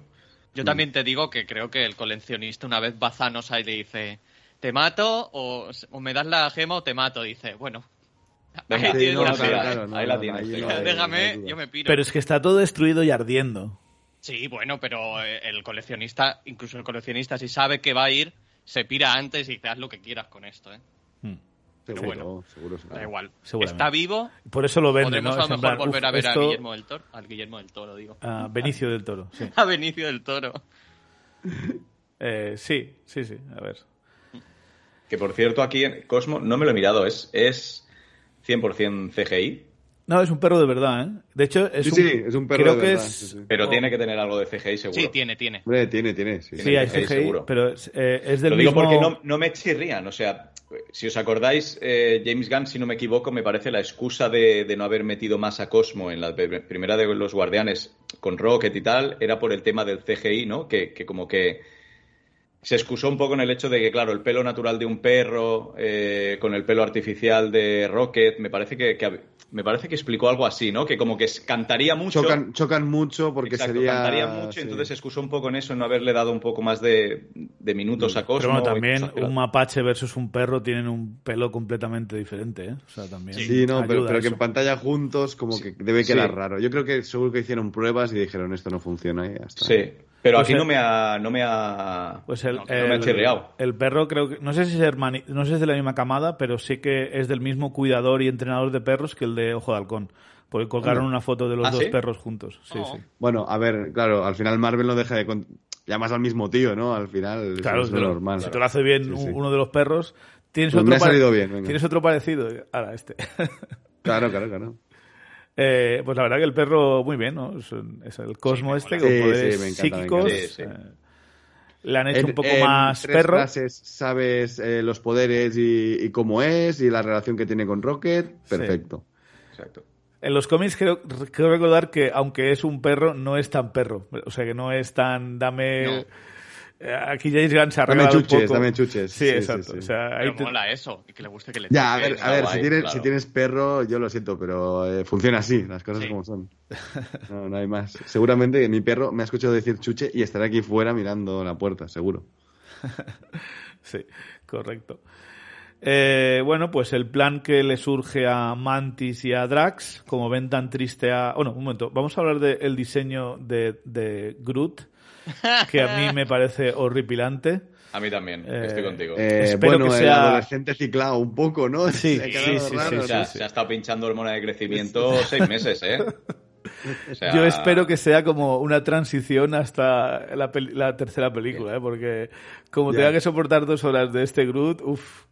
Yo también te digo que creo que el coleccionista una vez va a Thanos ahí y le dice, ¿te mato o, o me das la gema o te mato? Dice, bueno, ahí Sí, tienes no, la sí, claro, gema. claro, no, ahí la no, tienes, ahí no Déjame, yo me piro. Pero es que está todo destruido y ardiendo. Sí, bueno, pero eh, el coleccionista, incluso el coleccionista, si sabe que va a ir, se pira antes y te haz lo que quieras con esto, ¿eh? Hmm. Seguro, bueno. seguro, seguro. Da igual. Está vivo, Por eso lo vende, podremos ¿no? a lo mejor plan, volver a ver esto- a Guillermo del Toro. Al Guillermo del Toro, digo. a Benicio del Toro, sí. A Benicio del Toro. Eh, sí, sí, sí, a ver. Que por cierto, aquí en Cosmo, no me lo he mirado, es, es 100% CGI, No, es un perro de verdad, ¿eh? De hecho, es Sí, un, sí, es un perro creo de que verdad, es, sí, sí. pero Oh. tiene que tener algo de CGI seguro. Sí, tiene, tiene. Hombre, tiene, tiene. Sí, Sí, hay CGI, CGI, seguro. pero es, eh, es del Lo digo mismo... porque no, no me chirrían, o sea, si os acordáis, eh, James Gunn, si no me equivoco, me parece la excusa de, de no haber metido más a Cosmo en la primera de los Guardianes con Rocket y tal, era por el tema del CGI, ¿no? Que, que como que se excusó un poco en el hecho de que, claro, el pelo natural de un perro eh, con el pelo artificial de Rocket, me parece que, que me parece que explicó algo así, ¿no? Que como que cantaría mucho. Chocan, chocan mucho porque Exacto, sería. cantaría mucho, sí. entonces se excusó un poco en eso, en no haberle dado un poco más de, de minutos a Cosmo. Pero bueno, también un mapache versus un perro tienen un pelo completamente diferente, ¿eh? O sea, también Sí, no, pero, que en pantalla juntos como que debe Sí. quedar raro. Yo creo que seguro que hicieron pruebas y dijeron esto no funciona y ya está. Sí, pero Pues aquí el- no me ha, no me ha, Pues el, no, no me ha el- chirriado. el perro creo que no sé si es hermani- no sé si es de la misma camada, pero sí que es del mismo cuidador y entrenador de perros que el de Ojo de Halcón, porque colgaron una foto de los ¿Ah, dos sí? perros juntos. Sí, Oh. sí. Bueno, a ver, claro, al final Marvel no deja de... con- Llamas al mismo tío, ¿no? Al final Claro, es lo normal. si te lo hace bien Sí, un- sí. uno de los perros, tienes Pues otro me ha pare- salido bien, venga. Tienes otro parecido. Ahora este. Claro, claro, claro. Eh, pues la verdad que el perro muy bien, ¿no? Es, el Cosmo este con Sí, poderes sí, me encanta, me psíquicos. eh, le han hecho En- un poco en más tres perro. frases sabes eh, los poderes y, y cómo es y la relación que tiene con Rocket. Perfecto. Exacto. En los cómics creo, creo recordar que aunque es un perro, no es tan perro. O sea que no es tan dame. No. Eh, Aquí James Gunn se ha Dame regalado un chuches, poco. dame chuches. Sí, exacto. sí. O sea, ahí Pero te- mola eso, y que le guste que le Ya, a ver, a ver si, tienes, claro. si tienes perro, yo lo siento, pero eh, funciona así, las cosas Sí. como son. No, no hay más. Seguramente mi perro me ha escuchado decir chuche y estará aquí fuera mirando la puerta, seguro. Sí, correcto. Eh, bueno, pues el plan que le surge a Mantis y a Drax, como ven tan triste a... Bueno, un momento, vamos a hablar del diseño de, de Groot, que a mí me parece horripilante. A mí también, Eh, estoy contigo. Eh, Espero bueno, que el sea- adolescente ciclado un poco, ¿no? Sí, Se sí, sí, raro, sí, o sea, ¿no? se ha estado pinchando hormona de crecimiento seis meses, ¿eh? O sea, Yo espero que sea como una transición hasta la, peli- la tercera película, ¿eh? porque como Ya. tenga que soportar dos horas de este Groot, uff,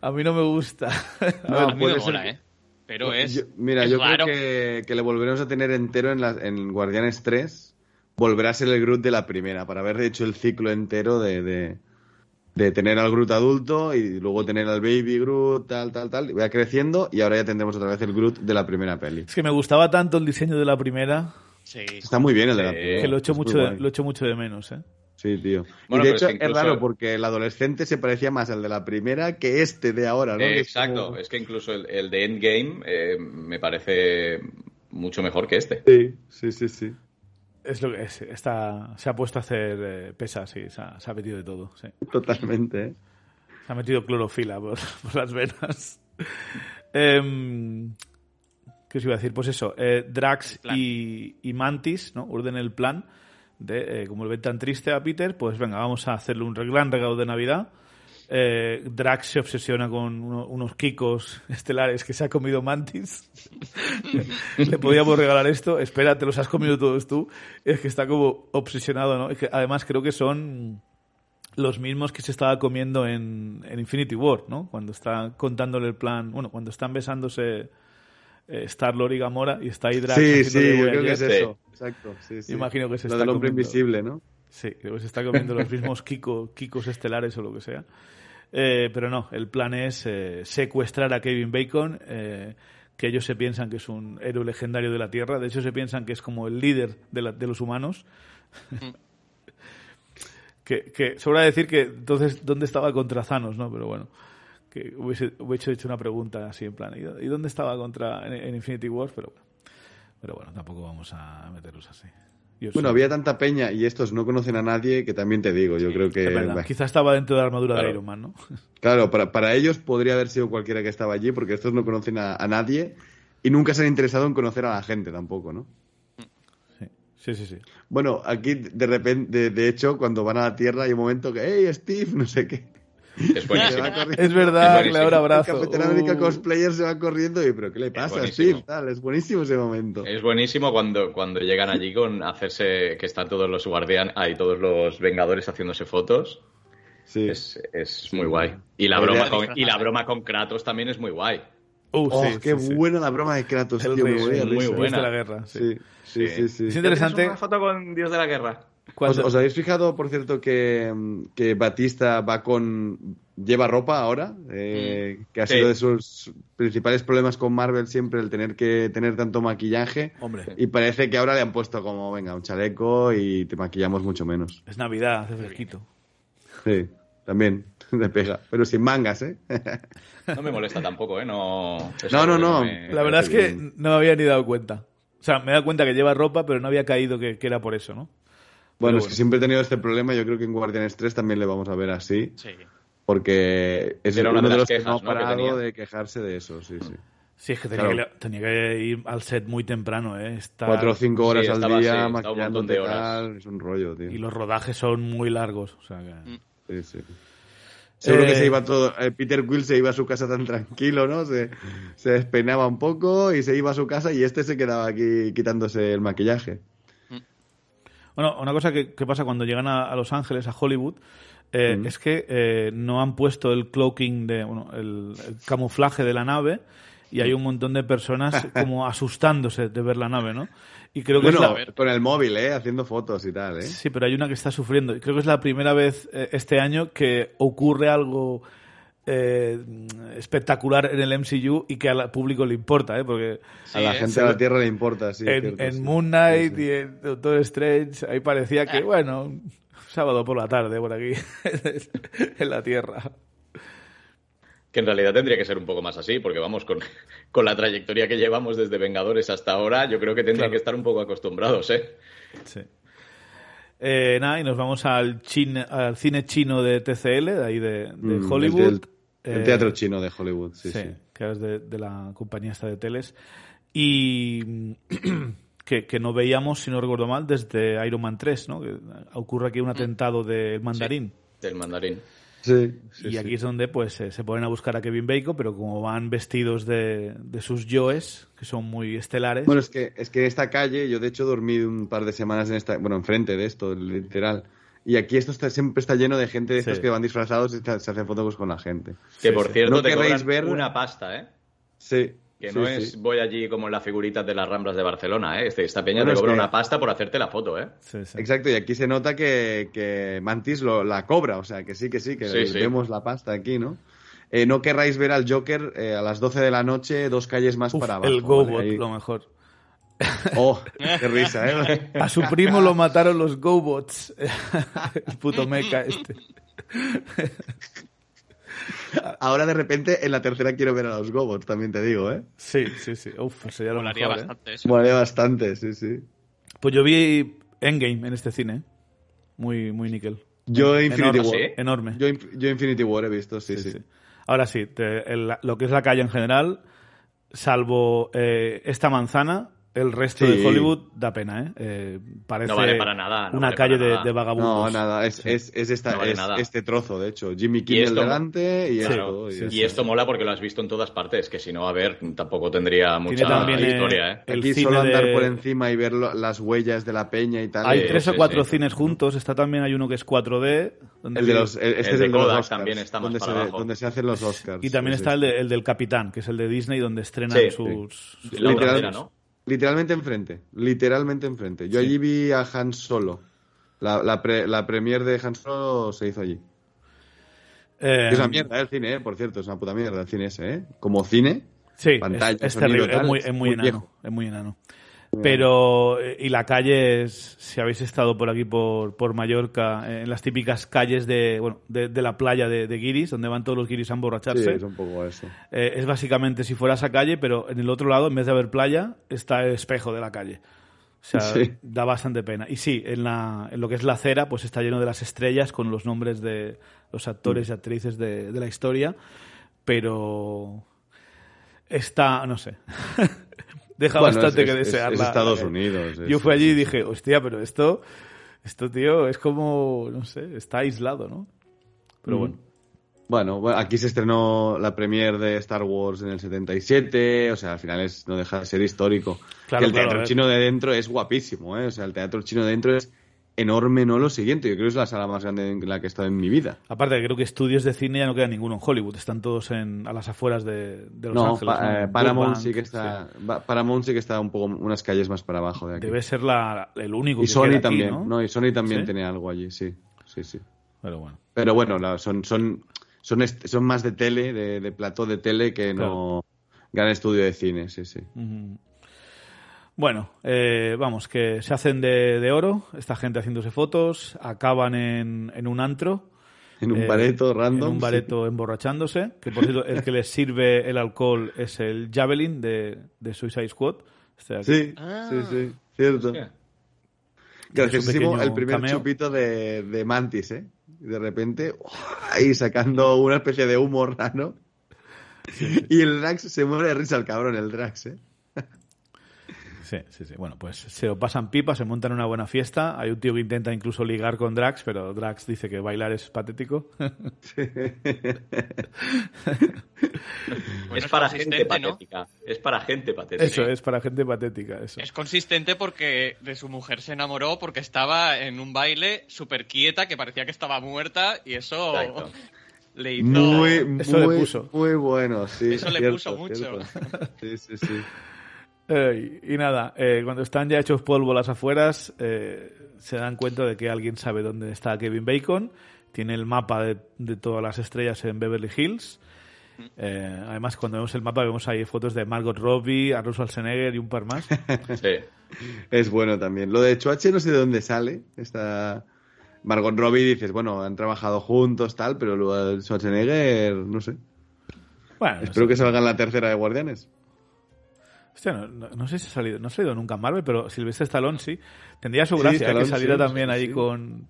a mí no me gusta. A No, ver, puede me mola, ¿eh? Pero es. Yo- mira, es yo raro. creo que, que le volveremos a tener entero en, la- en Guardianes 3. Volverá a ser el Groot de la primera, para haber hecho el ciclo entero de, de, de tener al Groot adulto y luego tener al Baby Groot, tal, tal, tal. y Va creciendo y ahora ya tendremos otra vez el Groot de la primera peli. Es que me gustaba tanto el diseño de la primera Sí. Está muy bien el de la Sí. primera. que lo echo mucho de, lo echo mucho de menos, ¿eh? Sí, tío. Bueno, y de es hecho que es, incluso- raro porque el adolescente se parecía más al de la primera que este de ahora, ¿no? eh, Que es exacto, como- es que incluso el, el de Endgame eh, me parece mucho mejor que este. Sí, sí, sí, sí. Es lo que es, está, se ha puesto a hacer eh, pesas, sí, se ha, se ha metido de todo, sí. Totalmente, ¿eh? Se ha metido clorofila por, por las venas. Em, ¿Qué os iba a decir? Pues eso, eh, Drax El y, y Mantis, ¿no? Urden el plan de, eh, como le ven tan triste a Peter, pues venga, vamos a hacerle un gran regalo de Navidad. Eh, Drax se obsesiona con uno- unos kikos estelares que se ha comido Mantis. Le podíamos regalar esto. Espera, te los has comido todos tú. Es que está como obsesionado, ¿no? Es que además creo que son los mismos que se estaba comiendo en, en Infinity War, ¿no? Cuando está contándole el plan, bueno, cuando están besándose eh, Star-Lord y Gamora y está ahí Drax Sí, sí, yo creo que es Sí. eso. Exacto, sí, sí. Imagino que se Lo está del hombre comiendo. invisible, ¿no? Sí, creo que se está comiendo los mismos Kiko, Kikos estelares o lo que sea. Eh, pero no, el plan es eh, secuestrar a Kevin Bacon, eh, que ellos se piensan que es un héroe legendario de la Tierra. De hecho, se piensan que es como el líder de, la- de los humanos. que, que sobra decir que entonces, ¿dónde estaba contra Thanos? no Pero bueno, que hubiese, hubiese hecho una pregunta así en plan, ¿y dó- ¿y dónde estaba contra en, en Infinity Wars? Pero, pero bueno, tampoco vamos a meterlos así. Yo Bueno, había tanta peña y estos no conocen a nadie que también te digo, yo creo que... bah, Quizá estaba dentro de la armadura de. Iron Man, ¿no? Claro, para, para ellos podría haber sido cualquiera que estaba allí porque estos no conocen a, a nadie y nunca se han interesado en conocer a la gente tampoco, ¿no? Sí, sí, sí. sí. Bueno, aquí de repente, de, de hecho, cuando van a la Tierra hay un momento que, hey, Steve, no sé qué. Es buenísimo. Es verdad, Es le. El abrazo. Capitán América Uh. cosplayer se va corriendo y, pero ¿qué le pasa, buenísimo. Steve? Tal, es buenísimo ese momento. Es buenísimo cuando, cuando llegan allí con hacerse que están todos los guardianes, hay todos los vengadores haciéndose fotos. Sí. Es, es muy guay. Y la, broma con, y la broma con Kratos también es muy guay. Uh, Oh, sí, qué sí, sí. buena la broma de Kratos, El tío, rey, muy risa. Dios buena. de la guerra. Sí. Sí, sí, sí, sí. Es interesante. Una foto con Dios de la Guerra. ¿Os, habéis fijado, por cierto, que, mm, que Batista va con. lleva ropa ahora? Eh, Que ha Sí. sido de sus principales problemas con Marvel siempre el tener que tener tanto maquillaje. Hombre, Y parece que ahora le han puesto como, venga, un chaleco y te maquillamos mucho menos. es Navidad, hace fresquito. Sí, también, de pega. Pero sin mangas, ¿eh? No me molesta tampoco, ¿eh? No, No, no, no. me La verdad es que bien. no me había ni dado cuenta. O sea, me he dado cuenta que lleva ropa, pero no había caído que, que era por eso, ¿no? Bueno, es que siempre he tenido este problema. Yo creo que en Guardianes 3 también le vamos a ver así. Sí. Porque es Era uno de los que no ha parado de quejarse de eso, sí, sí. Sí, es que tenía, Claro. que, tenía que ir al set muy temprano, ¿eh? Estar- Cuatro o cinco horas Sí, al estaba día montón maquillándote horas. tal, es un rollo, tío. Y los rodajes son muy largos. O sea que... Mm. Sí, sí. Seguro Eh, que se iba todo. eh, Peter Quill se iba a su casa tan tranquilo, ¿no? Se, se despeinaba un poco y se iba a su casa y este se quedaba aquí quitándose el maquillaje. Bueno, una cosa que, que pasa cuando llegan a, a Los Ángeles, a Hollywood, eh, Mm. es que eh, no han puesto el cloaking, de, bueno, el, el camuflaje de la nave y hay un montón de personas como asustándose de ver la nave, ¿no? Y creo que Bueno, es la... con el móvil, ¿eh? Haciendo fotos y tal, ¿eh? Sí, pero hay una que está sufriendo. Y Creo que es la primera vez eh, este año que ocurre algo eh, espectacular en el MCU y que al público le importa, ¿eh? Porque a la gente de la Tierra le importa, sí. en, cierto, en sí. Moon Knight Sí, sí. y en Doctor Strange ahí parecía que, bueno, un sábado por la tarde por aquí en la Tierra. Que en realidad tendría que ser un poco más así, porque vamos, con, con la trayectoria que llevamos desde Vengadores hasta ahora, yo creo que tendrían Claro. que estar un poco acostumbrados, ¿eh? Sí. Eh, nada, y nos vamos al, cine, al cine chino de TCL, de ahí de, de Mm, Hollywood. El, Eh, teatro chino de Hollywood, sí, sí, sí. que es de, de la compañía esta de teles. Y que, que no veíamos, si no recuerdo mal, desde Iron Man 3, ¿no? Que ocurre aquí un atentado del mandarín. Del mandarín. Sí, sí, y sí. aquí es donde pues eh, se ponen a buscar a Kevin Bacon, pero como van vestidos de, de sus yoes, que son muy estelares. Bueno, es que, es que en esta calle, yo de hecho dormí un par de semanas en esta, bueno, enfrente de esto, literal. Y aquí esto está, siempre está lleno de gente de estos Sí. que van disfrazados y se hacen fotos con la gente. Que Sí, por sí. cierto No te querréis ver- una pasta, ¿eh? Sí. Que no sí. es voy allí como en las figuritas de las Ramblas de Barcelona, ¿eh? Este- Esta peña Bueno, te es cobra que- una pasta por hacerte la foto, ¿eh? Sí, sí. Exacto, y aquí se nota que, que Mantis lo, la cobra, o sea, que sí, que sí, que Sí, sí. vemos la pasta aquí, ¿no? Eh, no querráis ver al Joker eh, a las 12 de la noche, dos calles más Uf, para abajo. el ¿vale? GoBot, Ahí- lo mejor. Oh, qué risa, ¿eh? A su primo lo mataron los GoBots. el puto mecha este. Ahora de repente en la tercera quiero ver a los Gobots, también te digo, ¿eh? Sí, sí, sí. Uf, sería lo Molaría mejor, ¿eh? bastante eso. Molaría bastante, sí, sí. Pues yo vi Endgame en este cine. ¿eh? Muy, muy níquel. Yo Infinity enorme, War. ¿sí? Enorme. Yo, yo Infinity War he visto, sí, sí. Sí, sí. Ahora sí, te- el- lo que es la calle en general, salvo eh, esta manzana, el resto Sí. de Hollywood da pena, ¿eh? Eh, parece No vale para nada, no una vale calle de, nada. de vagabundos. No, nada, es, Sí. es, es, esta, No vale es nada. este trozo, de hecho. Jimmy Kimmel esto- delante y Claro, esto. y sí. Y esto mola porque lo has visto en todas partes, que si no, a ver, tampoco tendría mucha también, eh, historia, ¿eh? el Aquí cine solo andar de- por encima y ver lo- las huellas de la peña y tal. Hay eh, tres o cuatro sí. cines juntos. Está también, hay uno que es 4D. donde El de vi- los, el- este El es de el de los Kodak Oscars, también está más donde, para se, abajo. donde se hacen los Oscars. Y también está el, de- el del Capitán, que es el de Disney, donde estrenan sus... sus La Literal- bandera, ¿no? Literalmente enfrente, literalmente enfrente. Yo Sí. allí vi a Han Solo. La, la, pre- la premier de Han Solo se hizo allí. Eh, Es una mierda, ¿eh? el cine, ¿eh? por cierto, es una puta mierda el cine ese, ¿eh? Como cine, Sí, pantalla, es, es sonido, terrible, tal, es muy, es es muy muy enano, viejo. es muy enano. Pero, eh, y la calle es, si habéis estado por aquí, por, por Mallorca, eh, en las típicas calles de, bueno, de, de la playa de, de guiris, donde van todos los guiris a Sí, emborracharse, es un poco eso. eh, es básicamente si fuera esa calle, pero en el otro lado, en vez de haber playa, está el espejo de la calle. O sea, Sí. da bastante pena. Y sí, en, la, en lo que es la acera, pues está lleno de las estrellas con los nombres de los actores y actrices de, de la historia, pero está, no sé, deja Bueno, bastante es- que es- desear. es la- Estados la- Unidos, Yo fui allí y dije, hostia, pero esto, esto, tío, es como, no sé, está aislado, ¿no? Pero Mm. bueno. Bueno, bueno, aquí se estrenó la premiere de Star Wars en el 77, o sea, al final es, no deja de ser histórico. Claro, que el claro, teatro chino de dentro es guapísimo, ¿eh? O sea, el teatro chino de dentro es enorme, no lo siguiente. Yo creo que es la sala más grande en la que he estado en mi vida. Aparte, creo que estudios de cine ya no queda ninguno en Hollywood, están todos en, a las afueras de, de Los no, Ángeles. eh, Paramount Burbank, sí que está, Paramount sí que está un poco unas calles más para abajo de aquí. Debe ser la, el único y que Sony queda aquí, también, ¿no? ¿no? Y Sony también ¿Sí? tiene algo allí, sí, sí, sí. Pero bueno. Pero bueno, son, son, son, son más de tele, de, de plató de tele que no gran estudio de cine, sí, sí. Bueno, eh, vamos, que se hacen de, de oro, esta gente haciéndose fotos, acaban en, en un antro. En un eh, bareto random. En un bareto emborrachándose. Que por cierto, el que les sirve el alcohol es el Javelin de, de Suicide Squad. Este de aquí. Sí, Ah. sí, sí, cierto. Graciosísimo pequeño el primer cameo. chupito de, de Mantis, ¿eh? De repente, ¡oh! ahí sacando una especie de humo raro. Y el Drax se muere de risa el cabrón, el Drax, ¿eh? Sí, sí, sí. Bueno, pues se lo pasan pipa, se montan una buena fiesta. Hay un tío que intenta incluso ligar con Drax, pero Drax dice que bailar es patético. Bueno, es para gente ¿no? patética. Es para gente patética. Eso es para gente patética, eso. Es consistente porque de su mujer se enamoró porque estaba en un baile súper quieta que parecía que estaba muerta y eso Exacto. le hizo... Muy, Eso le muy, puso. muy bueno, sí. Eso le puso mucho. cierto. Sí, sí, sí. Eh, y nada, eh, cuando están ya hechos polvo las afueras, eh, se dan cuenta de que alguien sabe dónde está Kevin Bacon. Tiene el mapa de, de todas las estrellas en Beverly Hills. Eh, además, cuando vemos el mapa, vemos ahí fotos de Margot Robbie, Arnold Schwarzenegger y un par más. Sí. Es bueno también. Lo de Chuache no sé de dónde sale. Esta Margot Robbie dices, bueno, han trabajado juntos, tal, pero luego Schwarzenegger, no sé. Bueno, no Espero sé. que salga en la tercera de Guardianes. Hostia, no, no- no sé si ha salido, no ha salido nunca en Marvel, pero Silvestre Stallone sí. Tendría su gracia ¿eh? Stallone, que saliera sí, también ahí con,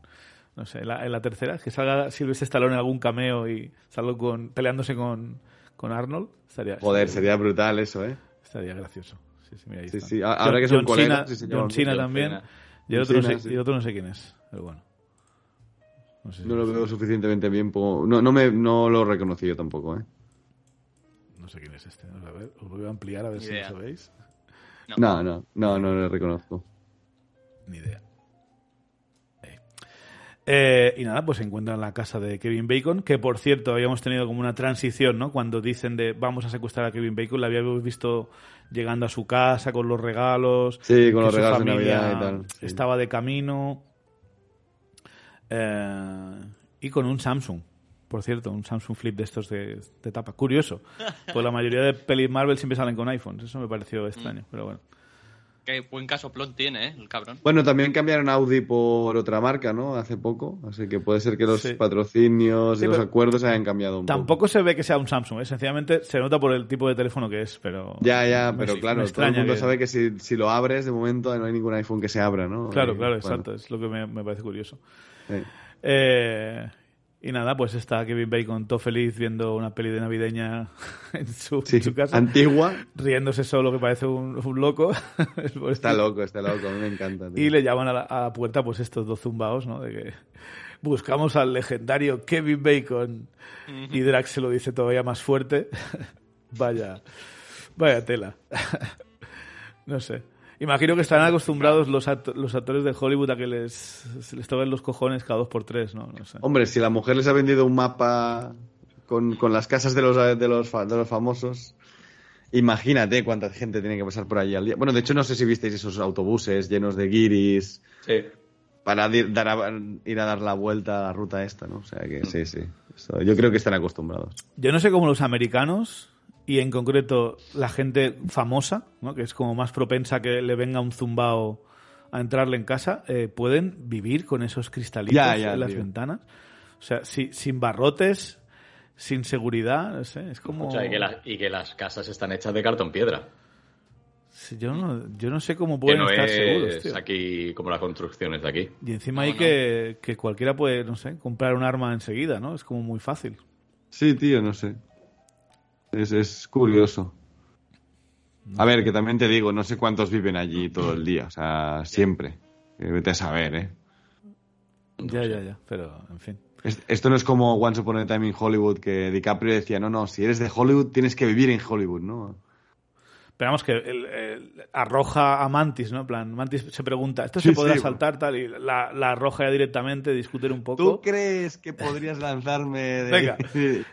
no sé, en la, en la tercera, que salga Silvestre Stallone en algún cameo y salga con, peleándose con, con Arnold. Estaría, Joder, sería brutal eso, ¿eh? estaría gracioso. Sí, sí, mira, ahí Sí, está. sí, ahora que son John Cena, John Cena también. Cena. Y el, otro no sé, sí. y el otro no sé quién es, pero bueno. No sé si No lo veo suficientemente bien. No, no, me, no lo reconocí yo tampoco, ¿eh? No sé quién es este. A ver, os voy a ampliar a ver Ni si idea. lo sabéis. No, no, no, no lo reconozco. Ni idea. Eh. Eh, y nada, pues se encuentran en la casa de Kevin Bacon, que por cierto habíamos tenido como una transición, ¿no? Cuando dicen de vamos a secuestrar a Kevin Bacon, la habíamos visto llegando a su casa con los regalos. Sí, con que los su regalos de familia Navidad y tal. sí. Estaba de camino. Eh, y con un Samsung, por cierto, un Samsung Flip de estos de, de tapa. Curioso, pues la mayoría de pelis Marvel siempre salen con iPhones. Eso me pareció extraño, pero bueno. Qué buen casoplón tiene, ¿eh? El cabrón. Bueno, también cambiaron Audi por otra marca, ¿no? Hace poco. Así que puede ser que los Sí. patrocinios Sí, y los acuerdos hayan cambiado un poco. Tampoco se ve que sea un Samsung, ¿eh? sencillamente se nota por el tipo de teléfono que es, pero... Ya, ya, me- pero claro, todo el mundo que- sabe que si, si lo abres, de momento no hay ningún iPhone que se abra, ¿no? Claro, Eh, claro, bueno, exacto, es lo que me, me parece curioso. eh. Y nada, pues está Kevin Bacon todo feliz viendo una peli de navideña en su, Sí, en su casa, antigua. riéndose solo que parece un, un loco. Está loco, está loco, a mí me encanta. tío. Y le llaman a la, a la puerta pues estos dos zumbaos, ¿no? De que buscamos al legendario Kevin Bacon. Y Drax se lo dice todavía más fuerte. vaya, vaya tela. no sé. Imagino que estarán acostumbrados los, act- los actores de Hollywood a que les, les toquen los cojones cada dos por tres, ¿no? No sé. Hombre, si la mujer les ha vendido un mapa con, con las casas de los, de, los, fa- de los famosos, imagínate cuánta gente tiene que pasar por allí al día. Bueno, de hecho, no sé si visteis esos autobuses llenos de guiris Sí. para dar a- ir a dar la vuelta a la ruta esta, ¿no? O sea que sí, sí. Eso- yo creo que están acostumbrados. Yo no sé cómo los americanos y en concreto la gente famosa, ¿no? que es como más propensa que le venga un zumbao a entrarle en casa, eh, pueden vivir con esos cristalitos Ya, ya, en las tío. ventanas. O sea, si- sin barrotes, sin seguridad, no sé, es como... O sea, y, que la- y que las casas están hechas de cartón piedra. Sí, Yo no, yo no sé cómo Que pueden no estar es seguros, tío. aquí como las construcciones de aquí. Y encima No, hay no. Que, que cualquiera puede, no sé, comprar un arma enseguida, ¿no? Es como muy fácil. Sí, tío, no sé. Es, es curioso. A ver, que también te digo, no sé cuántos viven allí todo el día, o sea, siempre. Eh, Vete a saber, ¿eh? Ya, ya, ya, pero en fin. Es- Esto no es como Once Upon a Time in Hollywood, que DiCaprio decía, no, no, si eres de Hollywood tienes que vivir en Hollywood, ¿no? Pero vamos, que el- el- arroja a Mantis, ¿no? En plan, Mantis se pregunta, ¿esto Sí, se podrá sí, saltar tal? Y la, la arroja ya directamente, discutir un poco. ¿Tú crees que podrías lanzarme de... Venga.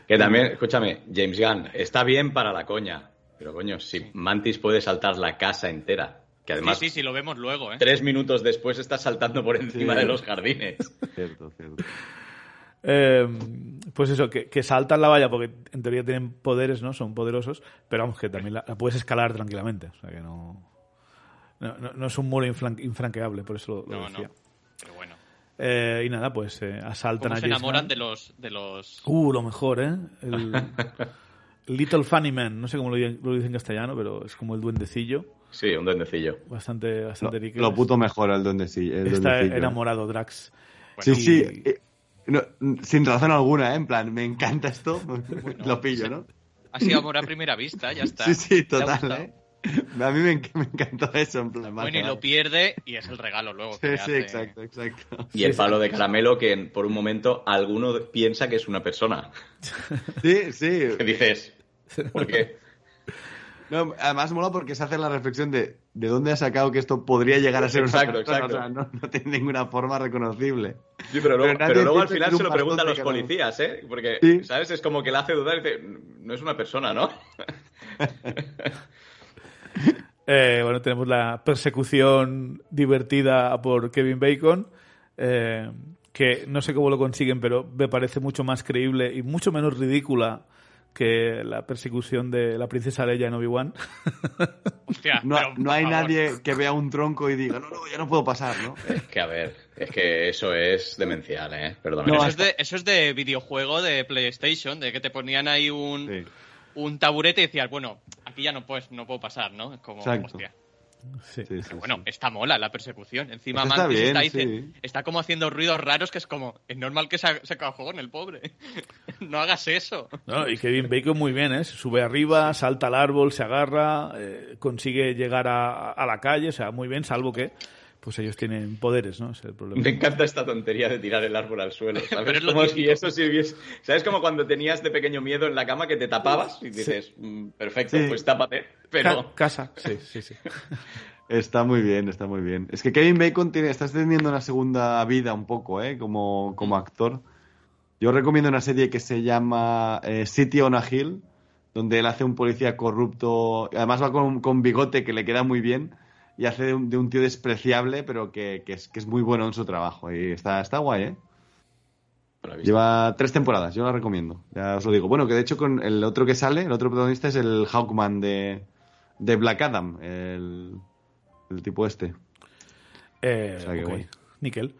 Que también, escúchame, James Gunn, está bien para la coña. Pero coño, si Mantis puede saltar la casa entera, que además sí, sí, sí, lo vemos luego, ¿eh? tres minutos después está saltando por encima Sí. de los jardines. Cierto, cierto. Eh, pues eso, que, que saltan la valla porque en teoría tienen poderes, ¿no? Son poderosos, pero vamos, que también la, la puedes escalar tranquilamente. O sea que no. No, no- no es un muro infran- infranqueable, por eso lo, lo No, decía. no. Pero bueno. Eh, y nada, pues eh, asaltan ¿Cómo a se James enamoran de los, de los... Uh, lo mejor, ¿eh? El, Little Funny Man, no sé cómo lo, di- lo dice en castellano, pero es como el duendecillo. Sí, un duendecillo. Bastante, bastante rico. lo puto mejor el duendecillo. el Está duendecillo. enamorado Drax. Sí, Y- sí. Eh, no, sin razón alguna, ¿eh? En plan, me encanta esto, lo pillo, ¿no? Ha sido amor a primera vista, ya está. Sí, sí, total. ¿eh? A mí me, enc- me encantó eso, en plan. Bueno, y lo pierde y es el regalo luego. que Sí, sí, hace. exacto, exacto. Y el palo de caramelo que por un momento alguno piensa que es una persona. Sí, sí. ¿Qué dices? ¿Por qué? No, además mola porque se hace la reflexión de de dónde ha sacado que esto podría llegar a ser Exacto, una persona. exacto. O sea, no, no tiene ninguna forma reconocible. Sí, pero luego, Pero nadie pero luego al final se lo preguntan los policías, ¿eh? Porque, Sí. ¿sabes? Es como que le hace dudar y dice, no es una persona, ¿no? Eh, bueno, tenemos la persecución divertida por Kevin Bacon, eh, que no sé cómo lo consiguen, pero me parece mucho más creíble y mucho menos ridícula que la persecución de la princesa Leia en Obi-Wan. Hostia, No, pero, no hay favor. nadie que vea un tronco y diga, no, no, ya no puedo pasar, ¿no? Es que, a ver, es que eso es demencial, ¿eh? Perdona. No, Eso, hasta- es de, eso es de videojuego de PlayStation, de que te ponían ahí un, Sí. un taburete y decías, bueno, aquí ya no puedes, no puedo pasar, ¿no? Es como, Exacto. hostia. Sí. Sí, sí, Pero bueno, sí. está mola la persecución. Encima Pues está Mantis bien, está, ahí, sí. está como haciendo ruidos raros que es como, es normal que se, se en el pobre. no hagas eso. No, y Kevin Bacon muy bien, ¿eh? Se sube arriba, salta al árbol, se agarra, eh, consigue llegar a, a la calle, o sea, muy bien, salvo que pues ellos tienen poderes, ¿no? Es el problema. Me encanta esta tontería de tirar el árbol al suelo, ¿sabes? Es como si eso sirviese... ¿Sabes? Como cuando tenías de pequeño miedo en la cama que te tapabas y dices, "Mm, perfecto, Sí. pues tápate, pero... Ca- casa, sí, sí, sí. Está muy bien, está muy bien. Es que Kevin Bacon tiene, está teniendo una segunda vida un poco, ¿eh? Como, como actor. Yo recomiendo una serie que se llama eh, City on a Hill, donde él hace un policía corrupto, además va con, con bigote que le queda muy bien, y hace de un, de un tío despreciable, pero que, que es, que es muy bueno en su trabajo. Y está, está guay, ¿eh? Lleva tres temporadas, yo la recomiendo. Ya os lo digo. Bueno, que de hecho con el otro que sale, el otro protagonista es el Hawkman de, de Black Adam, el, el tipo este. Eh, O sea, que guay. Níquel.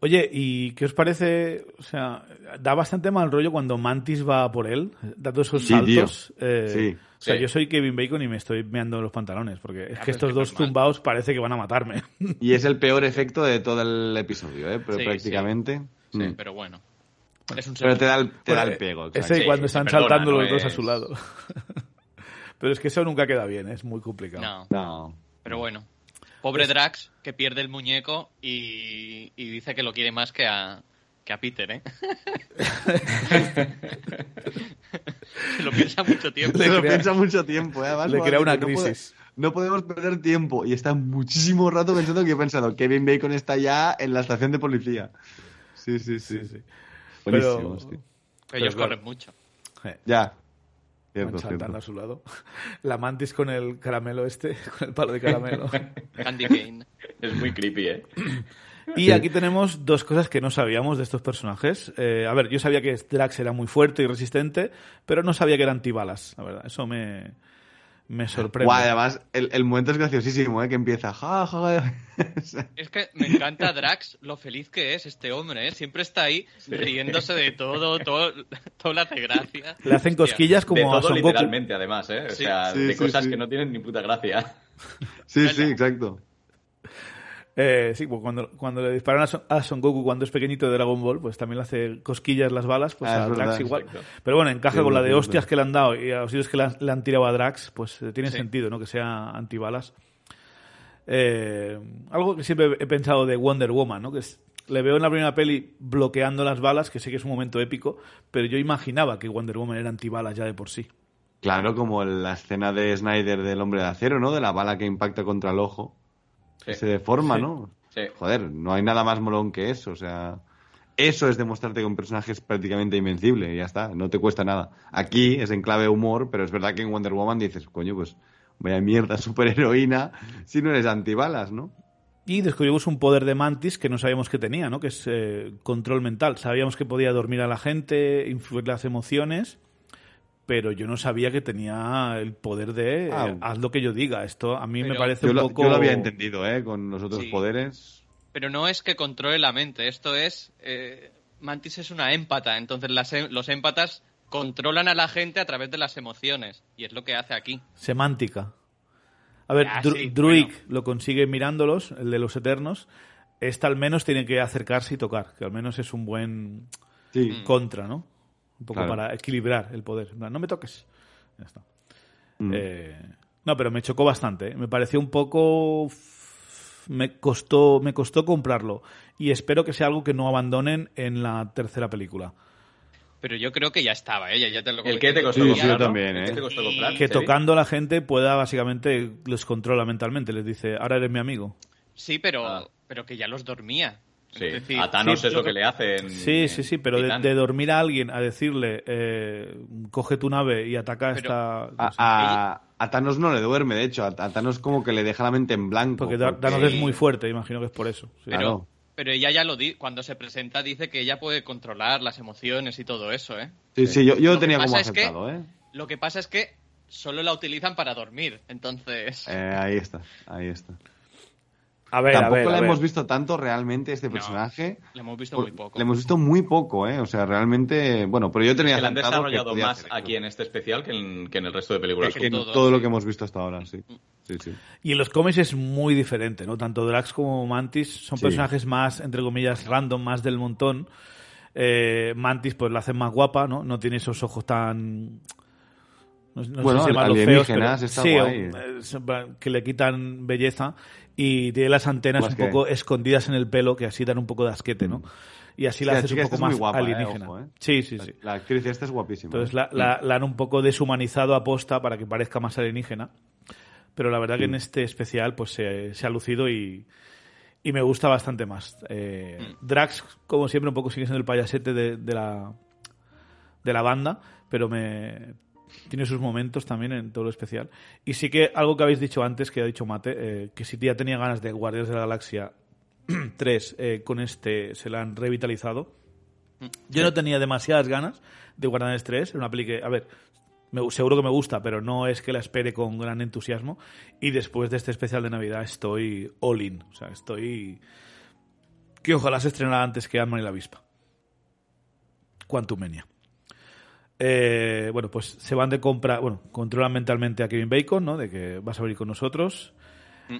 Oye, ¿y qué os parece? O sea, da bastante mal rollo cuando Mantis va por él, dando esos Sí, saltos. eh, Sí. O sea, Sí. yo soy Kevin Bacon y me estoy meando los pantalones, porque es pero que es estos que dos tumbados parece que van a matarme. Y es el peor efecto de todo el episodio, ¿eh? Pero Sí, prácticamente. Sí. Mm. Pero bueno. Es un Pero te da el, te da el pego. Ese exacto. Sí, cuando están perdona, saltando no los dos a su lado. Pero es que eso nunca queda bien, es muy complicado. No, No. pero bueno. Pobre Drax, que pierde el muñeco y, y dice que lo quiere más que a, que a Peter, ¿eh? Se lo piensa mucho tiempo. Se lo crea- piensa mucho tiempo, ¿eh? Además, le crea una no puede- crisis. No podemos perder tiempo. Y está muchísimo rato pensando que he pensado, Kevin Bacon está ya en la estación de policía. Sí, sí, sí. Sí. Buenísimo, Pero- sí. Ellos corren mucho. Eh, Ya. van Cierto, saltando cierto. a su lado. La mantis con el caramelo este, con el palo de caramelo. Candy Cane. Es muy creepy, ¿eh? Y aquí tenemos dos cosas que no sabíamos de estos personajes. Eh, a ver, yo sabía que Drax era muy fuerte y resistente, pero no sabía que era antibalas, la verdad. Eso me, me sorprende. Guau, además, el, el momento es graciosísimo, ¿eh? Que empieza. Ja, ja, Es que me encanta Drax, lo feliz que es este hombre, ¿eh? Siempre está ahí riéndose de todo, todo, todo le hace gracia. Le hacen cosquillas De como a todo Son Goku. literalmente, además, ¿eh? O Sí. sea, Sí, de sí, cosas sí. que no tienen ni puta gracia. Sí, sí, exacto. Eh, sí, pues cuando, cuando le disparan a Son, a Son Goku cuando es pequeñito de Dragon Ball, pues también le hace cosquillas las balas, pues Ah, a Drax verdad, igual. exacto. Pero bueno, encaja Sí, con la de hostias que le han dado y a los tiros que le han, le han tirado a Drax, pues eh, tiene Sí. sentido, ¿no? Que sea antibalas. Eh, algo que siempre he pensado de Wonder Woman, ¿no? Que es- le veo en la primera peli bloqueando las balas, que sé que es un momento épico, pero yo imaginaba que Wonder Woman era antibalas ya de por sí. Claro, como la escena de Snyder del hombre de acero, ¿no? De la bala que impacta contra el ojo. Sí. Se deforma, Sí. ¿no? Sí. Joder, no hay nada más molón que eso. O sea, eso es demostrarte que un personaje es prácticamente invencible y ya está, no te cuesta nada. Aquí es en clave humor, pero es verdad que en Wonder Woman dices, coño, pues vaya mierda superheroína si no eres antibalas, ¿no? Y descubrimos un poder de Mantis que no sabíamos que tenía, ¿no? Que es eh, control mental. Sabíamos que podía dormir a la gente, influir las emociones, pero yo no sabía que tenía el poder de eh, Ah. haz lo que yo diga. Esto a mí me parece un lo, poco... yo lo había entendido, ¿eh? Con los otros Sí. poderes. Pero no es que controle la mente, esto es... eh, Mantis es una émpata, entonces las em- los émpatas controlan a la gente a través de las emociones, y es lo que hace aquí. Semántica. A ver, Ah, Dru- sí, Druig bueno. lo consigue mirándolos, el de los Eternos. Esta al menos tiene que acercarse y tocar, que al menos es un buen Sí. Mm. contra, ¿no? Un poco Claro. para equilibrar el poder. No me toques. Ya está. Mm. Eh, no, pero me chocó bastante. ¿eh? Me pareció un poco. Me costó, me costó comprarlo. Y espero que sea algo que no abandonen en la tercera película. Pero yo creo que ya estaba, ¿eh? Ya- ya te lo ¿El qué te costó Sí, otro sí, día, yo ¿no? también, ¿El ¿eh? te comprar? Que tocando a la gente pueda básicamente los controla mentalmente. Les dice, ahora eres mi amigo. Sí, pero, Ah. pero que ya los dormía. Sí, decir, a Thanos sí, es lo que le hacen. Sí, sí, sí, pero de, dormir a alguien a decirle, eh, coge tu nave y ataca a Pero- esta. A, a- a Thanos no le duerme, de hecho. A, a Thanos como que le deja la mente en blanco. porque Da- Thanos es muy fuerte, imagino que es por eso. sí. pero, claro. pero ella ya lo di cuando se presenta dice que ella puede controlar las emociones y todo eso, ¿eh? Sí, sí, yo, yo Lo tenía como pasa es que- aceptado, ¿eh? Lo que pasa es que solo la utilizan para dormir, entonces... Eh, Ahí está, ahí está. A ver, Tampoco a ver, la a ver. hemos visto tanto realmente este No, personaje. lo hemos visto muy poco. Le hemos visto muy poco, ¿eh? O sea, realmente. Bueno, pero yo tenía Que la han que desarrollado podía más aquí en este especial que en, que en el resto de películas. Que Que en todo, todo, lo que hemos visto hasta ahora, sí. Sí, sí. Y en los cómics es muy diferente, ¿no? Tanto Drax como Mantis son Sí. personajes más, entre comillas, random, más del montón. Eh, Mantis, pues la hacen más guapa, ¿no? No tiene esos ojos tan. No, no Bueno, sé si feos, pero alienígenas, está sí, guay. eh, que le quitan belleza y tiene las antenas Pues un que- poco escondidas en el pelo que así dan un poco de asquete, ¿no? Y así Sí, la la haces un poco más guapa, eh, alienígena. ojo, eh. Sí, sí, sí. La actriz esta es guapísima. Entonces ¿eh? la, la- la han un poco deshumanizado a posta para que parezca más alienígena. Pero la verdad que en este especial pues se, se ha lucido y, y me gusta bastante más. Eh, Drax, como siempre, un poco sigue siendo el payasete de, de la, de la banda, pero me tiene sus momentos también en todo lo especial. Y sí que algo que habéis dicho antes, que ha dicho Mate, eh, que si ya tenía ganas de Guardianes de la Galaxia 3, eh, con este se la han revitalizado. Yo no tenía demasiadas ganas de Guardianes 3, una peli que, a ver, me- seguro que me gusta, pero no es que la espere con gran entusiasmo. Y después de este especial de Navidad estoy all in, o sea, estoy... Que ojalá se estrenara antes que Ant-Man y la avispa. Quantumania. Eh, bueno, pues se van de compra, bueno, controlan mentalmente a Kevin Bacon, ¿no? De que vas a venir con nosotros.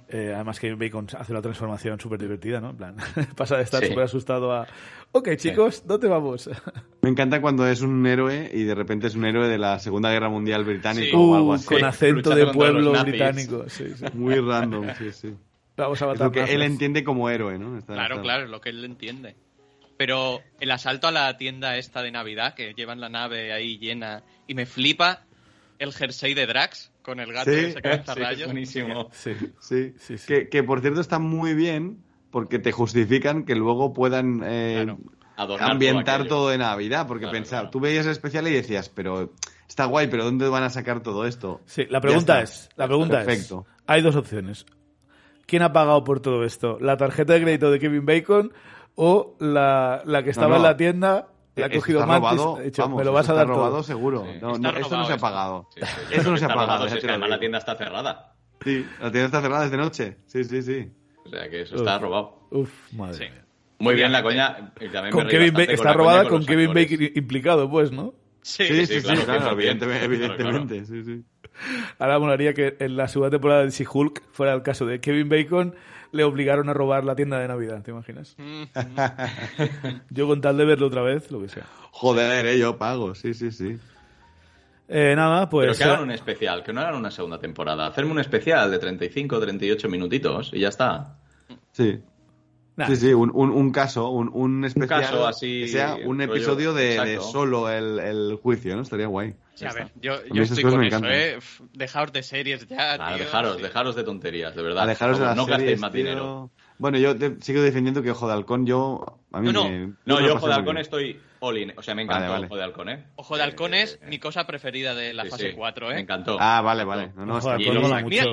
Eh, además Kevin Bacon hace una transformación súper divertida, ¿no? En plan, pasa de estar Sí. súper asustado a, ok chicos, ¿dónde vamos? Me encanta cuando es un héroe y de repente es un héroe de la Segunda Guerra Mundial británico Sí. o algo así. con acento de pueblo británico. Sí, sí. Muy random, sí, sí. Vamos a Es matar lo que él entiende como héroe, ¿no? Está- Claro, está- claro, es lo que él entiende. Pero el asalto a la tienda esta de Navidad, que llevan la nave ahí llena, y me flipa el jersey de Drax con el gato Sí, ese que lanza Sí, es rayos. buenísimo. Sí. Sí, Sí, sí. Que, que por cierto está muy bien porque te justifican que luego puedan eh, Claro. Ambientar todo de Navidad. Porque Claro, pensaba, claro. tú veías el especial y decías, pero está guay, pero ¿dónde van a sacar todo esto? Sí, la pregunta es, la pregunta Perfecto. es, hay dos opciones. ¿quién ha pagado por todo esto? ¿La tarjeta de crédito de Kevin Bacon o la, la que estaba no. en la tienda? La ha cogido está Mantis, robado, ha dicho, vamos, me lo vas eso a está dar robado todo. seguro. Sí, No, está no, esto no se ha pagado. Sí, sí, Eso no se ha está pagado, si es que además la tienda está cerrada. Sí, la tienda está cerrada desde noche. Sí, sí, sí. O sea que eso está robado. Uf, madre Sí. mía. Muy bien la coña. también Con me Kevin Bacon, está robada con con Kevin actores. Bacon implicado, pues, ¿no? Sí, Sí, sí, sí, sí, claro, claro, 100%. evidentemente, Claro, claro. evidentemente, sí, sí. Ahora molaría que en la segunda temporada de She-Hulk fuera el caso de Kevin Bacon, le obligaron a robar la tienda de Navidad, ¿te imaginas? Mm, Yo con tal de verlo otra vez, lo que sea. Joder, eh, yo pago, sí, sí, sí. Eh, nada, Pero pues... que hagan un especial, que no hagan una segunda temporada. Hacerme un especial de 35 o 38 minutitos y ya está. Sí. Nah, Sí, sí, un, un, un caso, un, un especial. caso así, Que sea un episodio de, de solo el, el juicio, ¿no? Estaría guay. Sí, a ver, yo, mí yo esas estoy cosas con me eso, encantan. ¿eh? Dejaos de series ya, Ah, tío. dejaros, Sí. dejaros de tonterías, de verdad. Alejaros de las no gastéis series, más tío. dinero. Bueno, yo te- sigo defendiendo que Ojo de Halcón, yo. A mí No, no. me. No, me yo Ojo de Halcón bien. estoy all in. O sea, me Vale, encantó vale. Ojo de Halcón, ¿eh? Ojo de Halcón es Eh, mi cosa preferida de la sí, fase sí, 4, ¿eh? Me encantó. Ah, vale, vale. No, no, Ojo de Halcón mola mucho.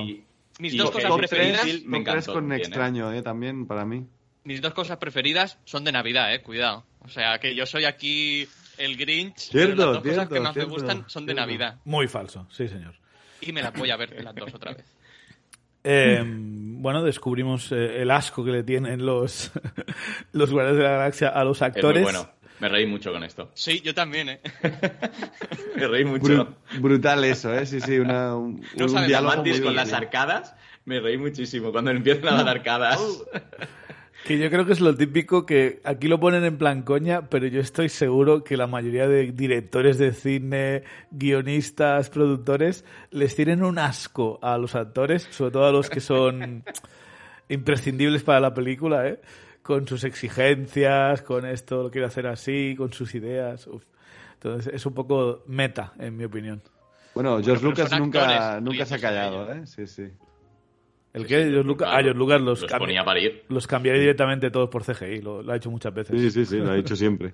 Mis Y dos cosas preferidas, me encantó con también, ¿eh? extraño, eh, también, para mí. Mis dos cosas preferidas son de Navidad, eh, cuidado. O sea, que yo soy aquí el Grinch, Cierto, pero las dos cosas que más cierto, me gustan son de. Navidad. Muy falso, sí, señor. Y me las voy a ver las dos otra vez. Eh, bueno, descubrimos eh, el asco que le tienen los, los Guardianes de la Galaxia a los Es muy actores. bueno. Me reí mucho con esto. Sí, yo también, ¿eh? Me reí mucho. Bru- brutal eso, ¿eh? Sí, sí, una, un, No un sabes, diálogo Mantis muy con bien. las arcadas, me reí muchísimo. Cuando empiezan a dar arcadas. Que yo creo que es lo típico que aquí lo ponen en plan coña, pero yo estoy seguro que la mayoría de directores de cine, guionistas, productores, les tienen un asco a los actores, sobre todo a los que son imprescindibles para la película, ¿eh? Con sus exigencias, con esto lo quiero hacer así, con sus ideas. uf. Entonces es un poco meta, en mi opinión. Bueno, George Lucas nunca, actores, nunca se ha de callado. ¿eh? Sí, sí. El Lucas, ah, George Lucas los, los cambi- ponía a parir. los cambiaría directamente todos por CGI, lo, lo ha hecho muchas veces. Sí, sí, sí, lo ha dicho siempre.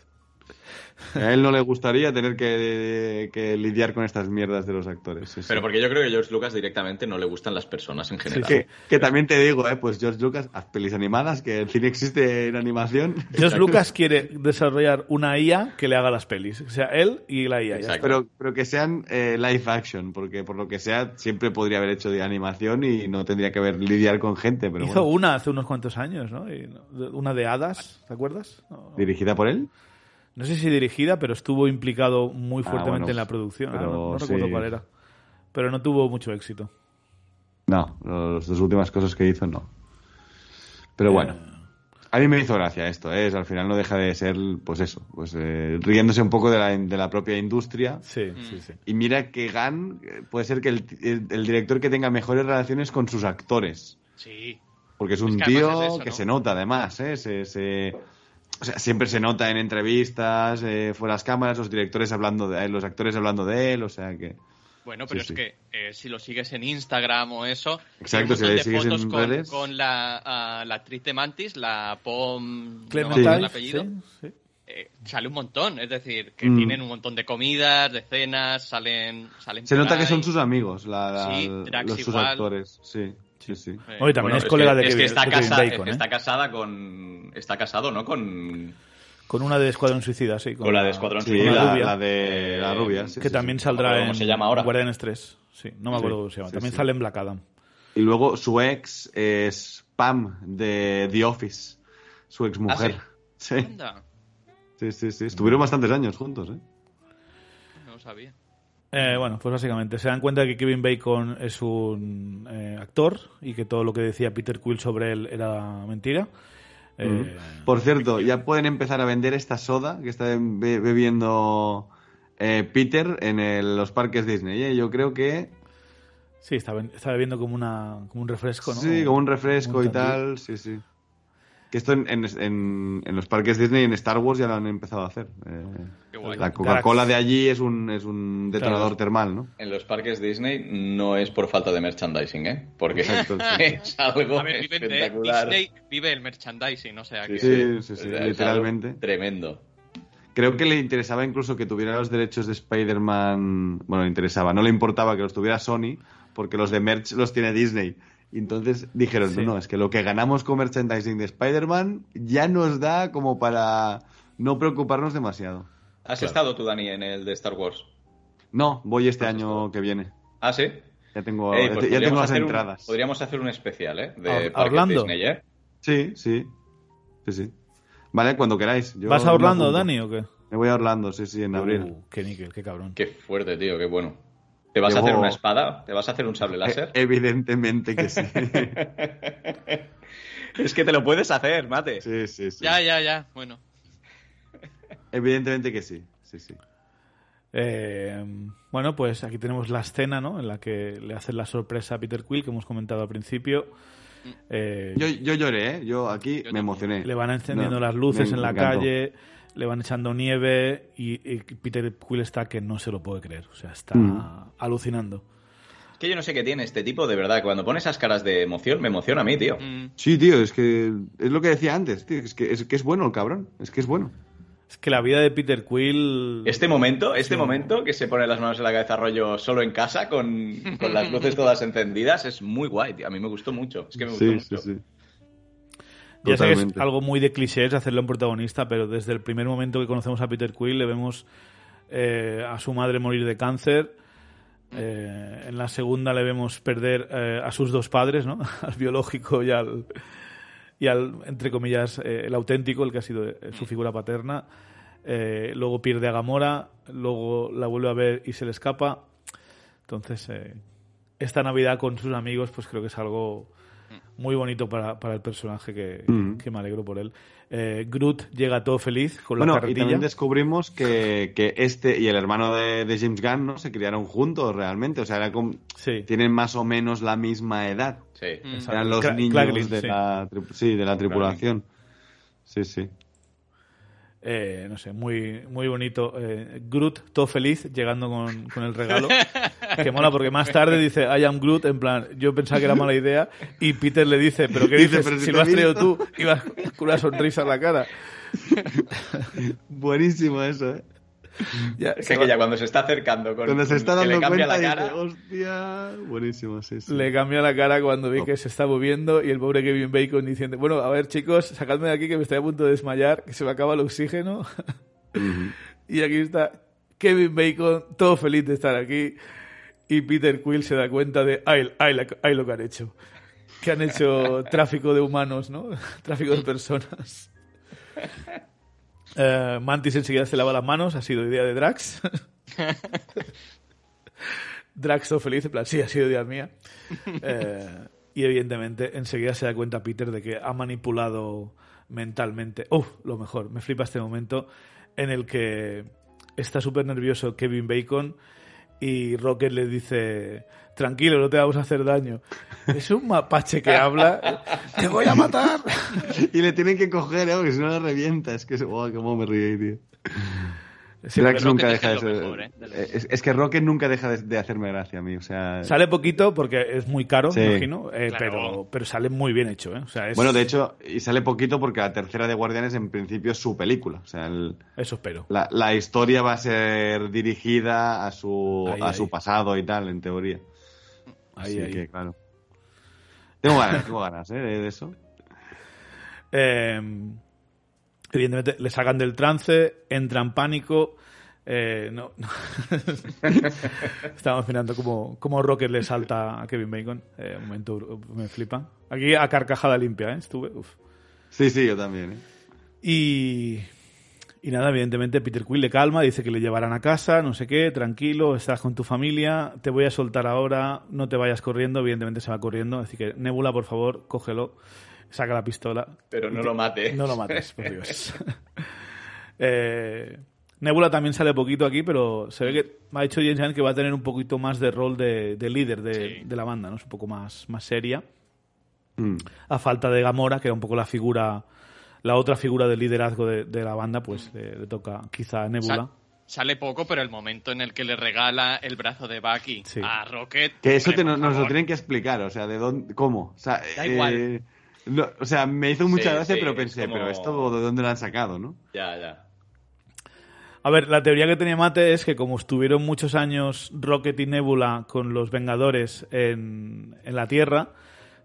A él no le gustaría tener que, que lidiar con estas mierdas de los actores. sí, sí. Pero porque yo creo que George Lucas directamente no le gustan las personas en general. Que, que también te digo, ¿eh? Pues George Lucas, haz pelis animadas, que el cine existe en animación. George Lucas quiere desarrollar una IA que le haga las pelis. O sea, él y la IA. Pero, pero que sean eh, live action, porque por lo que sea, siempre podría haber hecho de animación y no tendría que haber lidiar con gente. Pero Hizo bueno. una hace unos cuantos años, ¿no? Y una de hadas, ¿te acuerdas? ¿Dirigida por él? No sé si dirigida, pero estuvo implicado muy Ah, fuertemente bueno, en la producción. Ah, pero no no sí. recuerdo cuál era. Pero no tuvo mucho éxito. No, las dos últimas cosas que hizo, no. Pero bueno. Eh. A mí me hizo gracia esto, ¿eh? Al final no deja de ser, pues eso, pues eh, riéndose un poco de la, de la propia industria. Sí, Mm. sí, sí. Y mira que Gan eh, puede ser que el, el- el director que tenga mejores relaciones con sus actores. Sí. Porque es un Es que además tío es eso, que ¿no? se nota además, ¿eh? Se, se- o sea, siempre se nota en entrevistas, eh, fuera las cámaras, los directores hablando de él, los actores hablando de él, o sea que... Bueno, pero Sí, sí. es que eh, si lo sigues en Instagram o eso, Exacto, si le sigues fotos en con, redes. con la, ah, la actriz de Mantis, la Pom, Clem no el apellido, sí, sí. eh, sale un montón, es decir, que Mm. tienen un montón de comidas, de cenas, salen, salen Se nota que son sus amigos, la, la- Sí, los sus actores. Sí, sí, sí. Eh, Oye, también Bueno, es colega que, de es Kevin, que está, casa- Bacon, es que ¿eh? está casada con. Está casado, ¿no? Con. Con una de Escuadrón Suicida, sí. Con la de Escuadrón Suicida. la la, rubia. la de la rubia. sí, que sí, también sí. saldrá en cómo se llama ahora. Guardianes 3. Sí, no me acuerdo Sí, cómo se llama. sí, también sí. sale en Black Adam. Y luego su ex es Pam de The Office, su ex mujer. sí? Sí, sí, sí. Estuvieron bastantes años juntos, ¿eh? no lo sabía. Eh, bueno, pues básicamente se dan cuenta que Kevin Bacon es un eh, actor y que todo lo que decía Peter Quill sobre él era mentira. Eh, Por cierto, ya pueden empezar a vender esta soda que está be- bebiendo eh, Peter en el- los parques Disney. ¿eh? Yo creo que Sí, está, bebiendo como, una, como un refresco, ¿no? sí, como un refresco un y tal. Sí, sí. Que esto en, en- en- en los parques Disney y en Star Wars ya lo han empezado a hacer. Eh, la Coca-Cola de allí es un, es un detonador Claro. termal, ¿no? En los parques Disney no es por falta de merchandising, ¿eh? Porque Exacto, sí. es algo A ver, de espectacular. Disney, vive el merchandising, o sea que... Sí, sí, sí, O sea, es literalmente. Tremendo. Creo que le interesaba incluso que tuviera los derechos de Spider-Man. Bueno, le interesaba, no le importaba que los tuviera Sony, porque los de merch los tiene Disney. Y entonces dijeron, Sí. no, no, es que lo que ganamos con merchandising de Spider-Man ya nos da como para no preocuparnos demasiado. ¿Has Claro. estado tú, Dani, en el de Star Wars? No, voy este año que viene. Ah, sí. Ya tengo, Ey, pues ya tengo las un- entradas. podríamos hacer un especial, ¿eh? De ¿A- a Parques Orlando? Disney, ¿eh? Sí, sí. Sí, sí. Vale, cuando queráis. Yo ¿Vas a Orlando. Dani, o qué? Me voy a Orlando, sí, sí, en abril. Uh, qué níquel, qué cabrón. Qué fuerte, tío, qué bueno. ¿Te vas a hacer una espada? ¿Te vas a hacer un sable Eh, láser? evidentemente que sí. es que te lo puedes hacer, mate. sí, sí, sí. Ya, ya, ya. Bueno. Evidentemente que sí. Sí, sí. Eh, bueno, pues aquí tenemos la escena, ¿no? En la que le hacen la sorpresa a Peter Quill, que hemos comentado al principio. Eh, Yo, yo lloré, ¿eh? Yo aquí me también. emocioné. le van encendiendo No, las luces me en la encantó. calle, le van echando nieve y, y Peter Quill está que no se lo puede creer. O sea, está Mm. alucinando. Es que yo no sé qué tiene este tipo, de verdad. Cuando pone esas caras de emoción, me emociona a mí, tío. Mm, Sí, tío, es que es lo que decía antes, tío, es que es, que es bueno el cabrón, es que es bueno. Es que la vida de Peter Quill... Este momento, este momento que se pone las manos en la cabeza rollo solo en casa con, con las luces todas encendidas es muy guay, tío. A mí me gustó mucho. Es que me gustó Sí, mucho. sí, sí. Ya sé que es algo muy de clichés hacerlo en protagonista, pero desde el primer momento que conocemos a Peter Quill le vemos eh, a su madre morir de cáncer. Eh, en la segunda le vemos perder eh, a sus dos padres, ¿no? al biológico y al, y al, entre comillas, el auténtico, el que ha sido su figura paterna. Luego pierde a Gamora, luego la vuelve a ver y se le escapa. Entonces, esta Navidad con sus amigos, pues creo que es algo muy bonito para, para el personaje que, Mm. que me alegro por él. Eh, Groot llega todo feliz con la Bueno, y carretilla. también descubrimos que, que este y el hermano de, de James Gunn ¿no? se criaron juntos realmente, o sea, era como- Sí. tienen más o menos la misma edad. Sí. Mm. Eran los Cla- niños Claglin, de, sí. la, tri- sí, de la tripulación. Sí, sí. Eh, no sé, muy, muy bonito. Eh, Groot, todo feliz, llegando con, con el regalo. que mola, porque más tarde dice, I am Groot, en plan, yo pensaba que era mala idea. Y Peter le dice, ¿pero qué Dice, dices? "Pero si si lo has traído visto". tú, ibas con una sonrisa en la cara. Buenísimo eso, ¿eh? Ya, que va- ya cuando se está acercando con, Cuando se está que dando le cambia cuenta la dice, cara. hostia, buenísimo, sí, sí. Le cambia la cara cuando ve que se está moviendo y el pobre Kevin Bacon diciendo, bueno, a ver chicos, sacadme de aquí que me estoy a punto de desmayar, que se me acaba el oxígeno. Y aquí está Kevin Bacon, todo feliz de estar aquí. Y Peter Quill se da cuenta de, ay, ay, lo que han hecho. Que han hecho tráfico de humanos, ¿no? tráfico de personas. Eh, Mantis enseguida se lava las manos, ha sido idea de Drax. Drax todo feliz, en plan, sí, ha sido idea mía. Eh, y evidentemente enseguida se da cuenta Peter de que ha manipulado mentalmente. ¡Uf! lo mejor, me flipa este momento en el que está súper nervioso Kevin Bacon y Rocket le dice, tranquilo, no te vamos a hacer daño. Es un mapache que habla, te voy a matar. Y le tienen que coger, ¿eh? Porque si no la revienta. Es que, wow, cómo me ríe, tío. Sí, Drax pero nunca Rocket deja de es lo ser. mejor, ¿eh? De lo- es, es que Rocket nunca deja de, de hacerme gracia a mí. O sea. Sale poquito porque es muy caro, Sí. me imagino, eh, Claro. pero, pero sale muy bien hecho. ¿eh? O sea, es- Bueno, de hecho, y sale poquito porque la tercera de Guardianes en principio es su película. O sea, el- Eso espero. la, la historia va a ser dirigida a su, Ahí, a ahí. su pasado y tal, en teoría. Ahí, Así ahí. que, claro. Tengo ganas, tengo ganas, ¿eh? De, de eso. Eh, evidentemente le sacan del trance, entra en pánico. eh, no, no. Estamos mirando cómo, cómo Rocket le salta a Kevin Bacon. Eh, un momento, me flipa. Aquí a carcajada limpia, ¿eh? Estuve. uf. Sí, sí, yo también, ¿eh? Y, y nada, evidentemente Peter Quill le calma, dice que le llevarán a casa, no sé qué, tranquilo, estás con tu familia, te voy a soltar ahora, no te vayas corriendo, evidentemente se va corriendo, así que Nebula, por favor, cógelo, saca la pistola. Pero no te- lo mate. No lo mates, por Dios. Eh, Nebula también sale poquito aquí, pero se ve que me ha dicho James Gunn que va a tener un poquito más de rol de, de líder de, Sí. de la banda, ¿no? Es un poco más, más seria Mm. a falta de Gamora, que era un poco la figura, la otra figura de liderazgo de, de la banda, pues le, le toca quizá a Nebula. Sa- sale poco, pero el momento en el que le regala el brazo de Bucky Sí. a Rocket. Que eso te- nos lo tienen que explicar, o sea, de dónde, cómo. O sea, Da eh, igual. No, o sea, me hizo mucha Sí, gracia, sí, pero es pensé, como- pero esto de dónde lo han sacado, ¿no? Ya, ya. A ver, la teoría que tenía Mate es que como estuvieron muchos años Rocket y Nebula con los Vengadores en, en la Tierra,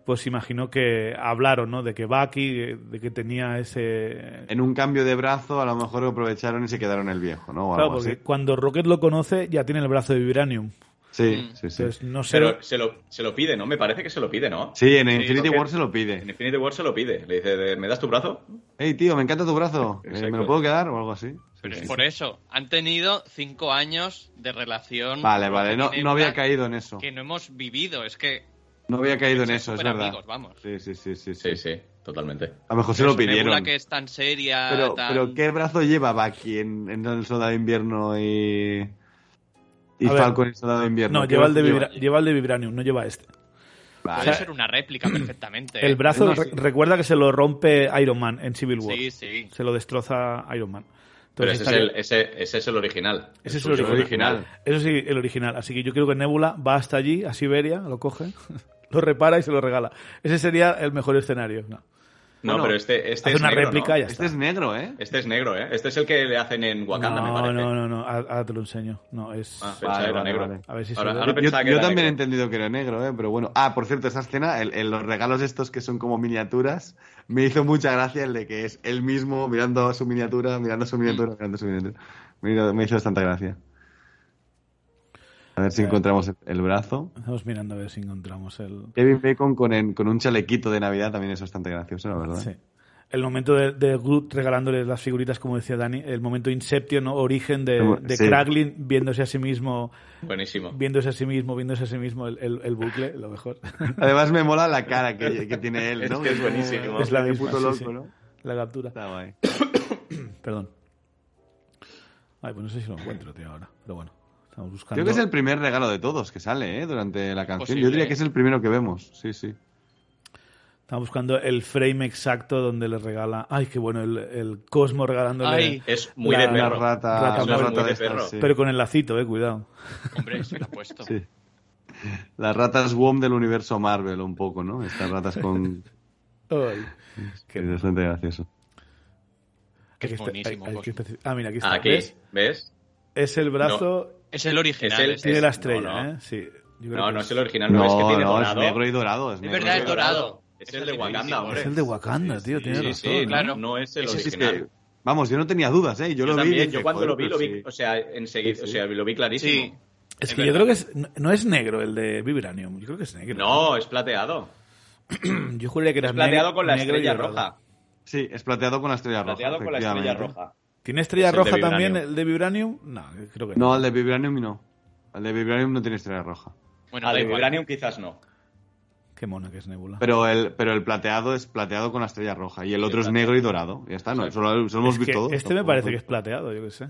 pues imagino que hablaron, ¿no? De que Bucky, de que tenía ese... En un cambio de brazo, a lo mejor lo aprovecharon y se quedaron el viejo, ¿no? O Claro, algo porque así. cuando Rocket lo conoce ya tiene el brazo de Vibranium. Sí, Mm. sí, sí. Entonces, no sé... Pero se lo, se lo pide, ¿no? Me parece que se lo pide, ¿no? Sí, en Sí, Infinity. War se lo En pide. Infinity War se lo pide. Le dice, ¿me das tu brazo? Hey, tío, me encanta tu brazo. Eh, ¿Me lo puedo quedar o algo así? Pero Sí, es sí. por eso. Han tenido cinco años de relación. Vale, vale, no, no había caído en eso. Que no hemos vivido. Es que. No había caído en eso, es verdad. amigos, vamos. Sí, sí, sí, sí. Sí, sí, totalmente. A lo mejor se lo pidieron. que es tan seria. Pero, tan- pero ¿qué brazo lleva Bucky en, en el Soldado de Invierno y, y. Falcon en el Soldado de Invierno? No, ¿Qué lleva el, de Vibra- lleva el de Vibranium, no lleva este. Vale. Puede ser una réplica perfectamente. El brazo, No, re- sí. recuerda que se lo rompe Iron Man en Civil War. Sí, sí. Se lo destroza Iron Man. Pero Entonces, ese es, el, ese, ese es el original. Ese es El suyo original. Eso sí, el original. Así que yo creo que Nebula va hasta allí, a Siberia, lo coge, lo repara y se lo regala. Ese sería el mejor escenario. No. No, Bueno, pero este, este Hace es una negro, réplica ¿no? ya Este está. es negro, ¿eh? Este es negro, ¿eh? Este es el que le hacen en Wakanda, me no, parece. no, no, no, ahora ahora te lo enseño. No, es... Ah, pensaba que era vale, negro. vale. A ver si ahora, ahora Yo, pensaba que yo era también he entendido que era negro, ¿eh? Pero bueno. Ah, por cierto, esa escena, el, el- los regalos estos que son como miniaturas, me hizo mucha gracia el de que es él mismo mirando su miniatura, mirando su miniatura, mirando su miniatura. Me hizo, me hizo bastante gracia. A ver si encontramos el, el brazo. Estamos mirando a ver si encontramos el... Kevin Bacon con, en- con un chalequito de Navidad también es bastante gracioso, la verdad. Sí. El momento de, de Groot regalándole las figuritas, como decía Dani, el momento Inception, ¿no? origen de, de sí. Kraglin viéndose a sí mismo, Buenísimo. viéndose a sí mismo, viéndose a sí mismo, el, el- el bucle, lo mejor. Además me mola la cara que, que tiene él, ¿no? Es que es buenísimo. Es la misma, puto sí, loco, sí. ¿no? La captura. Está guay. Perdón. Ay, pues no sé si lo encuentro, tío, ahora. Pero bueno, estamos buscando. Creo que es el primer regalo de todos que sale, ¿eh? Durante la canción. Posible, Yo diría ¿eh? que es el primero que vemos. Sí, sí. Estamos buscando el frame exacto donde le regala. Ay, qué bueno, el, el Cosmo regalándole. Ay. Es muy La- de la Una perro. rata, Rata una muerta. rata de sí. Pero con el lacito, eh, cuidado. Hombre, se lo ha puesto. Sí. Las ratas WOM del universo Marvel, un poco, ¿no? Estas ratas con... Ay. que es bastante gracioso. Qué espe- buenísimo, hay- hay ah, mira, aquí está. Aquí, ¿Ves? ¿ves? Es el brazo. Es el original. Es el- ese. Tiene es- la estrella, no, no. ¿eh? Sí. Yo creo No, que no es, el original, no, es que tiene no, dorado. es negro y dorado. Es, verdad, es dorado. Es el de Wakanda, hombre. Es el de Wakanda, tío, Sí, razón. sí, claro. No es el Ese sí es original. que- Vamos, yo no tenía dudas, ¿eh? Yo, Yo, lo vi. dije, yo cuando joder, lo vi, lo vi, sí. o sea, enseguida, o sea, lo vi clarísimo. Sí. Es Es que yo creo que es, no- es negro el de Vibranium. Yo creo que es negro. No, es plateado. Yo juraría que era Es plateado negro- con la negro estrella roja. Sí, es plateado con la estrella Plateado roja. con la estrella roja. ¿Tiene estrella el roja también el de Vibranium? No, creo que No, el de Vibranium no. El de Vibranium no tiene estrella roja. Bueno, Ah, da de. Vibranium quizás no. Qué mona que es Nebula. Pero el, pero el plateado es plateado con la estrella roja. Y el otro es negro y dorado. Ya está, no, eso lo, eso lo hemos Es visto todos. este me parece que es plateado, yo qué sé.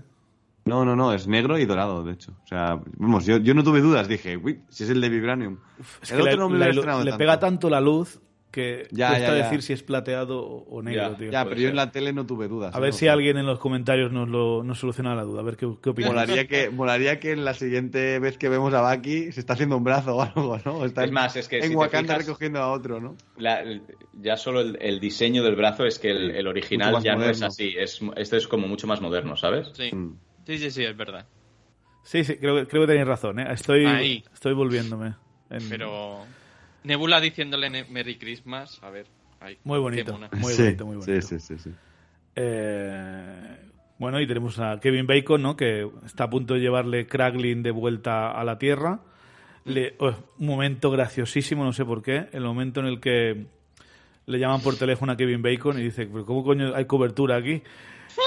No, no, no, es negro y dorado, de hecho. O sea, vamos, yo, yo no tuve dudas. Dije, uy, si es el de Vibranium. Es el que otro la- no me la le tanto. pega tanto la luz que Ya, cuesta ya, ya. decir si es plateado o negro, Ya, tío. Ya, pero yo en la tele no tuve dudas. A ¿eh? ver si alguien en los comentarios nos lo nos soluciona la duda. A ver qué, qué opinas. Molaría que, molaría que en la siguiente vez que vemos a Bucky se está haciendo un brazo o algo, ¿no? Está Es más, es que en si Wakanda fijas- recogiendo a otro, ¿no? La- ya solo el, el diseño del brazo es que el, el original ya no es así. Es, este es como mucho más moderno, ¿sabes? Sí. Mm. sí, sí, sí, es verdad. Sí, sí, creo, que- creo que tenéis razón. ¿eh? Estoy, Ahí. estoy volviéndome. en- Pero Nebula diciéndole ne- Merry Christmas, a ver. ay, Muy bonito. Muy sí, bonito, muy bonito. Sí, sí, sí, sí. Eh, bueno, y tenemos a Kevin Bacon, ¿no? Que está a punto de llevarle Kraglin de vuelta a la Tierra. Le- oh, un momento graciosísimo, no sé por qué. El momento en el que le llaman por teléfono a Kevin Bacon y dice, "¿Pero ¿cómo coño hay cobertura aquí?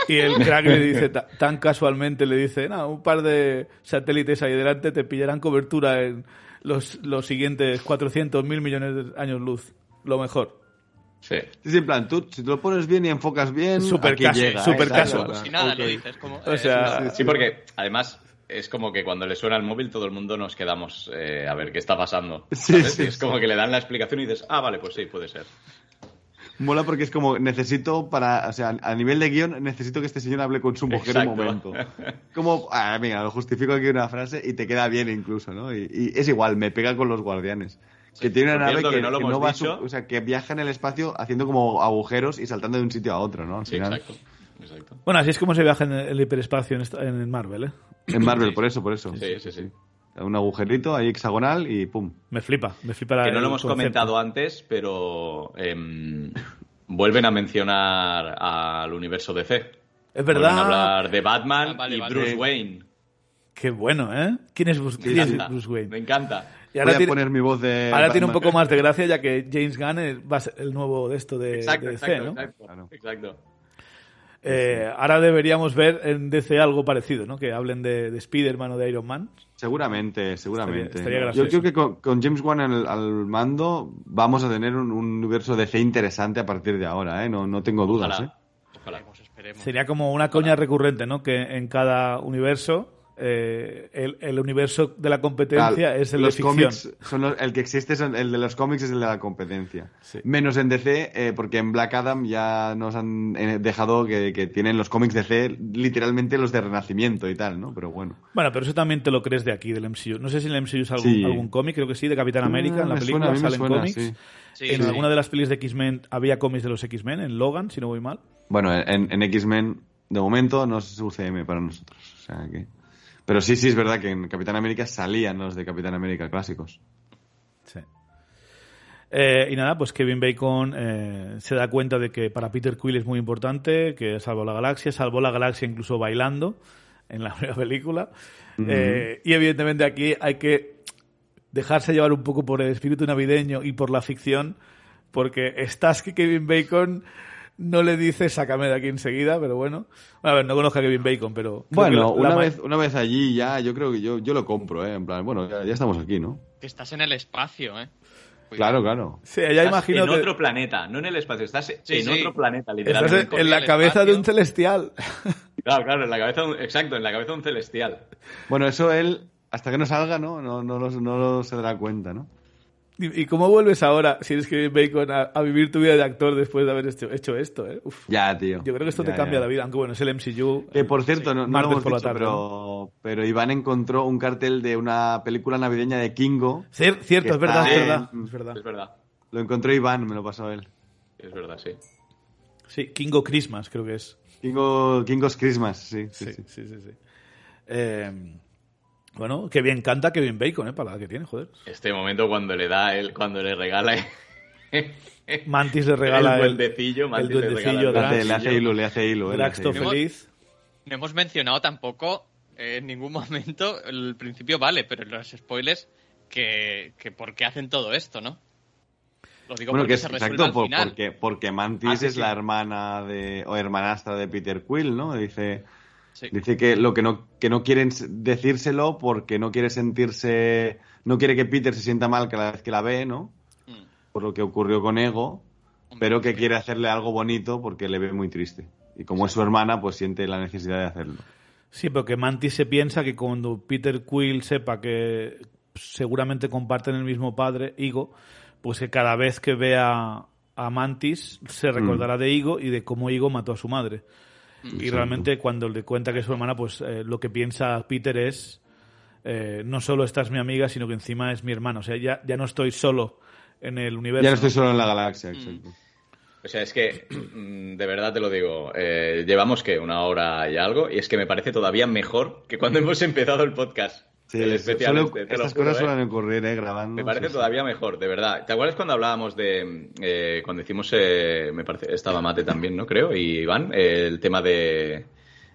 Y el crack le dice, ta- tan casualmente le dice, no, un par de satélites ahí delante te pillarán cobertura en los, los siguientes 400 mil millones de años luz. Lo mejor. Sí. Sí, sí, en plan, tú, si te lo pones bien y enfocas bien, Super aquí casual, llega. ¿eh? super En si nada ok. lo dices. Como, O eh, sea, una- Sí, porque además es como que cuando le suena el móvil todo el mundo nos quedamos eh, a ver qué está pasando. Sí, sí, es como que le dan la explicación y dices, ah, vale, pues sí, puede ser. Mola porque es como, necesito para, o sea, a nivel de guion, necesito que este señor hable con su mujer un Exacto. momento. Como, ah, mira, lo justifico aquí una frase y te queda bien incluso, ¿no? Y, y es igual, me pega con los guardianes. Que tiene una nave que, que no lo que hemos no va, dicho. su- o sea, que viaja en el espacio haciendo como agujeros y saltando de un sitio a otro, ¿no? Al Sí, final. exacto. exacto. Bueno, así es como se viaja en el hiperespacio en, esta- en Marvel, ¿eh? En Marvel, por eso, por eso. Sí, sí, sí. Un agujerito ahí hexagonal y pum. Me flipa, me flipa la Que no lo hemos concepto. comentado antes, pero em, vuelven a mencionar al universo DC. Es Vuelven verdad. a hablar de Batman Ah, vale, y vale. Bruce Wayne. Qué bueno, ¿eh? ¿Quién es Bruce, quién es. Bruce Wayne? Me encanta. Y ahora Voy a tiene, poner mi voz de. ahora tiene un poco más de gracia ya que James Gunn es- va a ser el nuevo de esto de, Exacto, de DC, exacto, ¿no? exacto, Claro. exacto. Eh, ahora deberíamos ver en DC algo parecido, ¿no? Que hablen de, de Spider-Man o de Iron Man. Seguramente, seguramente. estaría Yo gracioso. creo que con, con James Wan al, al mando vamos a tener un, un universo DC interesante a partir de ahora, ¿eh? No, no tengo dudas, Ojalá. ¿eh? Ojalá. Esperemos, esperemos. Sería como una coña recurrente, ¿no? Que en cada universo, eh, el, el universo de la competencia Claro, es el los de ficción. cómics son los- el que existe son el de los cómics es el de la competencia Sí. menos en DC eh, porque en Black Adam ya nos han eh, dejado que, que tienen los cómics DC literalmente los de Renacimiento y tal no pero bueno Bueno, pero eso también te lo crees de aquí, del MCU. No sé si en el MCU es algún, Sí. algún cómic, creo que sí, de Capitán América, en la película suena, salen suena, cómics. sí. Sí, en sí. alguna de las pelis de X-Men había cómics de los X-Men, en Logan, si no voy mal. bueno en, en X-Men de momento no es UCM para nosotros o sea que pero sí sí es verdad que en Capitán América salían los de Capitán América clásicos Sí. Eh, y nada, pues Kevin Bacon eh, se da cuenta de que para Peter Quill es muy importante, que salvó la galaxia, salvó la galaxia incluso bailando en la primera película. Eh, y evidentemente aquí hay que dejarse llevar un poco por el espíritu navideño y por la ficción, porque estás que Kevin Bacon no le dice sácame de aquí enseguida, pero bueno. Bueno, a ver, no conozco a Kevin Bacon, pero... bueno la- la una vez una vez allí ya yo creo que yo yo lo compro eh en plan bueno ya, ya estamos aquí no Que estás en el espacio, ¿eh? claro claro Sí, ya Estás imagino en que otro planeta, no en el espacio, estás Sí, en sí. otro planeta, estás literalmente. en, en la cabeza de un celestial. Claro, claro, en la cabeza, de un- exacto, en la cabeza de un celestial. Bueno, eso él, hasta que no salga, ¿no? No, no, no lo se dará cuenta, ¿no? ¿Y, cómo vuelves ahora, si eres Kevin Bacon, a, a vivir tu vida de actor después de haber hecho, hecho esto? ¿eh? Uf. Ya, tío. Yo creo que esto Ya, te cambia ya. la vida, aunque bueno, es el MCU. Que por cierto, no, no lo Martes hemos por la tarde, pero, pero Iván encontró un cartel de una película navideña de Kingo. Cier- cierto, es verdad, es verdad, en- es verdad. Es verdad, Lo encontró Iván, me lo pasó él. es verdad, sí. Sí, Kingo Christmas creo que es. Kingo, Kingo's Christmas, sí, sí, Sí, sí. sí, sí. sí. Eh, bueno, que bien canta Kevin Bacon, ¿eh? Para la que tiene, joder. Este momento cuando le da él, cuando le regala Mantis le regala el duendecillo, el le duendecillo hace, le hace hilo, le hace hilo. eh, le Drax hace todo hilo. feliz. No hemos mencionado tampoco eh, en ningún momento, el principio vale, pero en los spoilers, que, que por qué hacen todo esto, ¿no? Lo digo Bueno, porque que es se resuelve exacto, al por- final. porque, porque Mantis Ah, sí, es sí. la hermana de, o hermanastra de Peter Quill, ¿no? Dice, Sí. Dice que lo que no, que no quieren decírselo porque no quiere sentirse, no quiere que Peter se sienta mal cada vez que la ve, ¿no? Mm. Por lo que ocurrió con Ego, Hombre, pero que quiere hacerle algo bonito porque le ve muy triste. Y como es su hermana, pues siente la necesidad de hacerlo. Sí, porque Mantis se piensa que cuando Peter Quill sepa que seguramente comparten el mismo padre, Igo, pues que cada vez que vea a Mantis se recordará de Igo y de cómo Igo mató a su madre. Y realmente cuando le cuenta que es su hermana, pues eh, lo que piensa Peter es, eh, no solo esta es mi amiga, sino que encima es mi hermana. O sea, ya, ya no estoy solo en el universo. Ya no estoy solo en la galaxia, exacto. O sea, es que, mm, de verdad te lo digo, eh, llevamos que una hora y algo, y es que me parece todavía mejor que cuando hemos empezado el podcast. Sí, el eso- especial suele- este, estas juro, cosas ¿eh? suelen ocurrir, ¿eh? Grabando. Me parece sí, sí. todavía mejor, de verdad. ¿Te acuerdas cuando hablábamos de, eh, cuando hicimos, eh, me parece, estaba Mate también, ¿no? Creo, y Iván, eh, el tema de,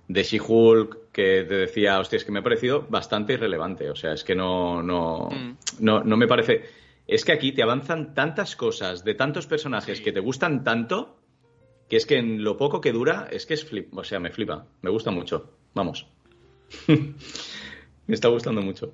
de She-Hulk, que te decía, hostia, es que me ha parecido bastante irrelevante. O sea, es que no, no, Mm. no, no me parece. Es que aquí te avanzan tantas cosas de tantos personajes Sí. que te gustan tanto, que es que en lo poco que dura, es que es flip, o sea, me flipa, me gusta mucho. Vamos. me está gustando mucho.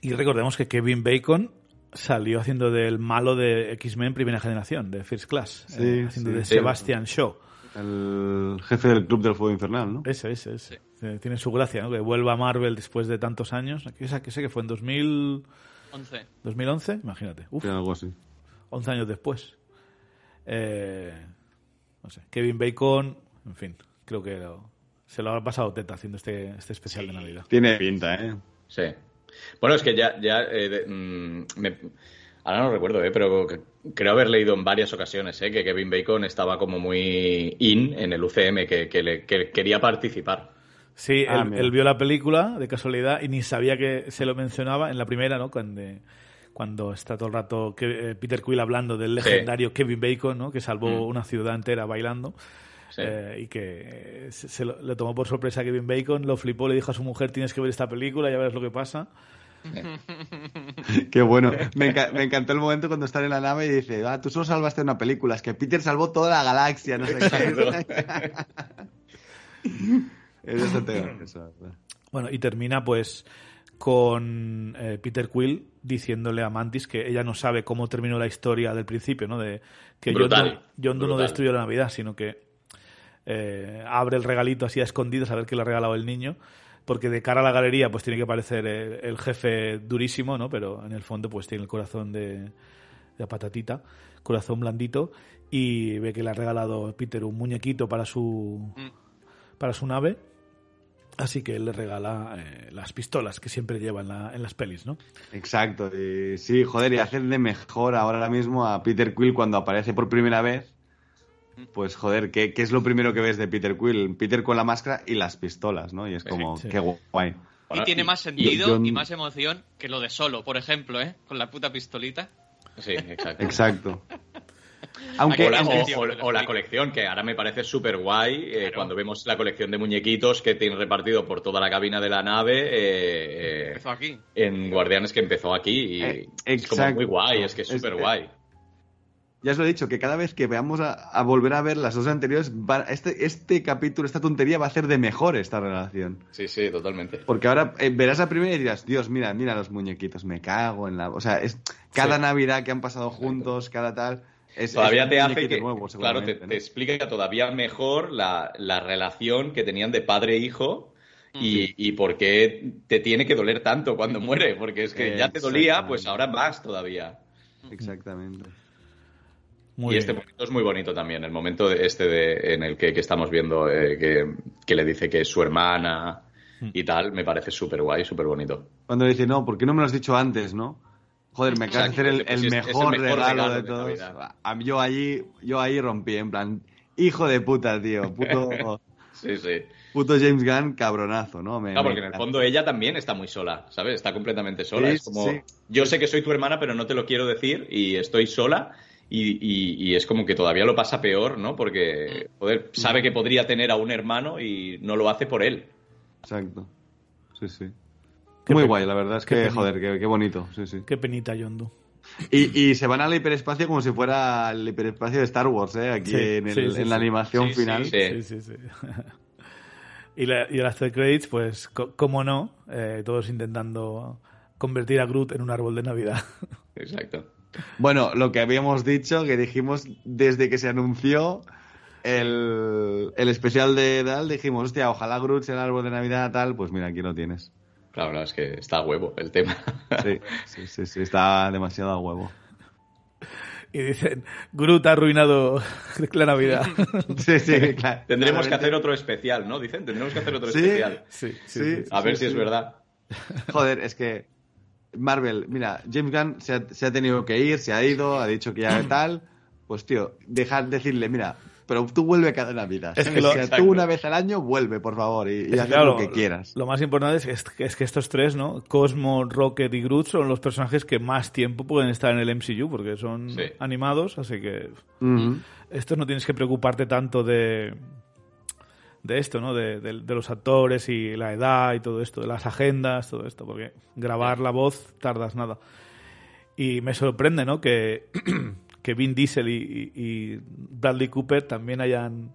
Y recordemos que Kevin Bacon salió haciendo del malo de X-Men primera generación, de First Class, Sí, eh, haciendo sí. de Sí. Sebastian Shaw. El jefe del Club del Fuego Infernal, ¿no? Ese, ese, ese. Eh, Tiene su gracia, ¿no? Que vuelva a Marvel después de tantos años. Que sé que, fue en 2000, 11. 2011, imagínate. Uf, Sí, algo así. 11 años después. Eh, no sé, Kevin Bacon, en fin, creo que lo- se lo habrá pasado teta haciendo este, este especial de Navidad. Tiene pinta, ¿eh? Sí. Bueno, es que ya, ya eh, de- mm, me- ahora no recuerdo, eh, pero que- creo haber leído en varias ocasiones eh, que Kevin Bacon estaba como muy in en el UCM, que, que le- que quería participar. Sí, Ah, él, vio la película de casualidad y ni sabía que se lo mencionaba en la primera, ¿no? Cuando, cuando está todo el rato que- eh, Peter Quill hablando del Sí. legendario Kevin Bacon, ¿no? Que salvó Mm. una ciudad entera bailando. Sí. eh, y que se, se lo, le tomó por sorpresa a Kevin Bacon, lo flipó, le dijo a su mujer, tienes que ver esta película, ya verás lo que pasa. Qué bueno. Me, enca- me encantó el momento cuando están en la nave y dice, ah, tú solo salvaste una película, es que Peter salvó toda la galaxia, no sé qué. Eso te eso. Bueno, y termina pues con eh, Peter Quill diciéndole a Mantis que ella no sabe cómo terminó la historia del principio, ¿no? De que John Brutal, Doe- John Doe no brutal. destruyó la Navidad, sino que eh, abre el regalito así a escondidas a ver qué le ha regalado el niño. Porque de cara a la galería pues tiene que parecer el, el jefe durísimo, ¿no? Pero en el fondo pues tiene el corazón de, de patatita, corazón blandito, y ve que le ha regalado Peter un muñequito para su, Mm. para su nave. Así que él le regala eh, las pistolas que siempre lleva en, la- en las pelis, ¿no? Exacto. Y sí, joder, y hacen de mejor ahora mismo a Peter Quill cuando aparece por primera vez. Pues joder, ¿qué, qué es lo primero que ves de Peter Quill? Peter con la máscara y las pistolas, ¿no? Y es como, Sí. qué guay. Y tiene más sentido yo- y, más emoción que lo de solo, por ejemplo, ¿eh? Con la puta pistolita. Sí, exacto. Exacto. Aunque o, la, o- o- colección, que ahora me parece súper guay, Claro. cuando vemos la colección de muñequitos que tienen repartido por toda la cabina de la nave, eh, eh, Empezó aquí. en Guardianes que empezó aquí, y Eh, es como muy guay, es que es súper eh, guay. Ya os lo he dicho, que cada vez que veamos a, a volver a ver las dos anteriores, va- este, este capítulo, esta tontería va a hacer de mejor esta relación. Sí, sí, totalmente. Porque ahora eh, verás a primera y dirás, Dios, mira, mira los muñequitos, me cago en la... O sea, es cada Sí. Navidad que han pasado juntos, cada tal... Es, Todavía es un te hace que, nuevo, claro, te, seguramente, te ¿no? explica todavía mejor la, la relación que tenían de padre-hijo y, y por qué te tiene que doler tanto cuando muere, porque es que ya te dolía, pues ahora más todavía. Exactamente. Muy y este bien. momento es muy bonito también, el momento de- este de, en el que, que estamos viendo eh, que, que le dice que es su hermana y tal, me parece súper guay, súper bonito. Cuando dice, no, ¿por qué no me lo has dicho antes, no? Joder, me acabas de hacer el, pues es- es el mejor, regalo, regalo de de todos. Navidad. A mí- yo ahí, yo ahí rompí, en plan, hijo de puta, tío, puto, Sí, sí. puto James Gunn, cabronazo, ¿no? Me- No, porque me- en el fondo ella también está muy sola, ¿sabes? Está completamente sola. Sí, es como, sí. yo sé que soy tu hermana, pero no te lo quiero decir y estoy sola. Y, y- y es como que todavía lo pasa peor, ¿no? Porque, joder, sabe que podría tener a un hermano y no lo hace por él. Exacto. Sí, sí. Qué Muy guay, la verdad es que, joder, qué, qué bonito, sí, sí. Qué penita, Yondu. Y, y se van al hiperespacio como si fuera el hiperespacio de Star Wars, ¿eh? Aquí Sí, en, el- sí, sí, en la animación final. sí. Sí, sí, sí. y, la, y el after credits, pues, co- cómo no, eh, todos intentando convertir a Groot en un árbol de Navidad. Exacto. Bueno, lo que habíamos dicho, que dijimos desde que se anunció el, el especial de Dal, dijimos, hostia, ojalá Groot sea el árbol de Navidad, tal, pues mira, aquí lo tienes. Claro, no, es que está a huevo el tema. Sí, sí, sí, sí, está demasiado a huevo. y dicen, Groot ha arruinado la Navidad. Sí, sí, claro. Tendremos que hacer otro especial, ¿no? Dicen, tendremos que hacer otro Sí. especial. sí, sí, Sí. sí. A ver Sí, si es verdad. Joder, es que Marvel, mira, James Gunn se ha, se ha tenido que ir, se ha ido, ha dicho que ya tal. Pues tío, dejar decirle, mira, pero tú vuelve cada Navidad. Es que lo- O sea, tú una vez al año vuelve, por favor, y, y haz claro, lo que quieras. Lo más importante es que, es que- es que estos tres, ¿no? Cosmo, Rocket y Groot son los personajes que más tiempo pueden estar en el MCU porque son Sí. animados, así que estos no tienes que preocuparte tanto de de esto, ¿no? De, de- de los actores y la edad y todo esto, de las agendas, todo esto, porque grabar la voz tardas nada. Y me sorprende, ¿no? Que, que Vin Diesel y, Bradley Cooper también hayan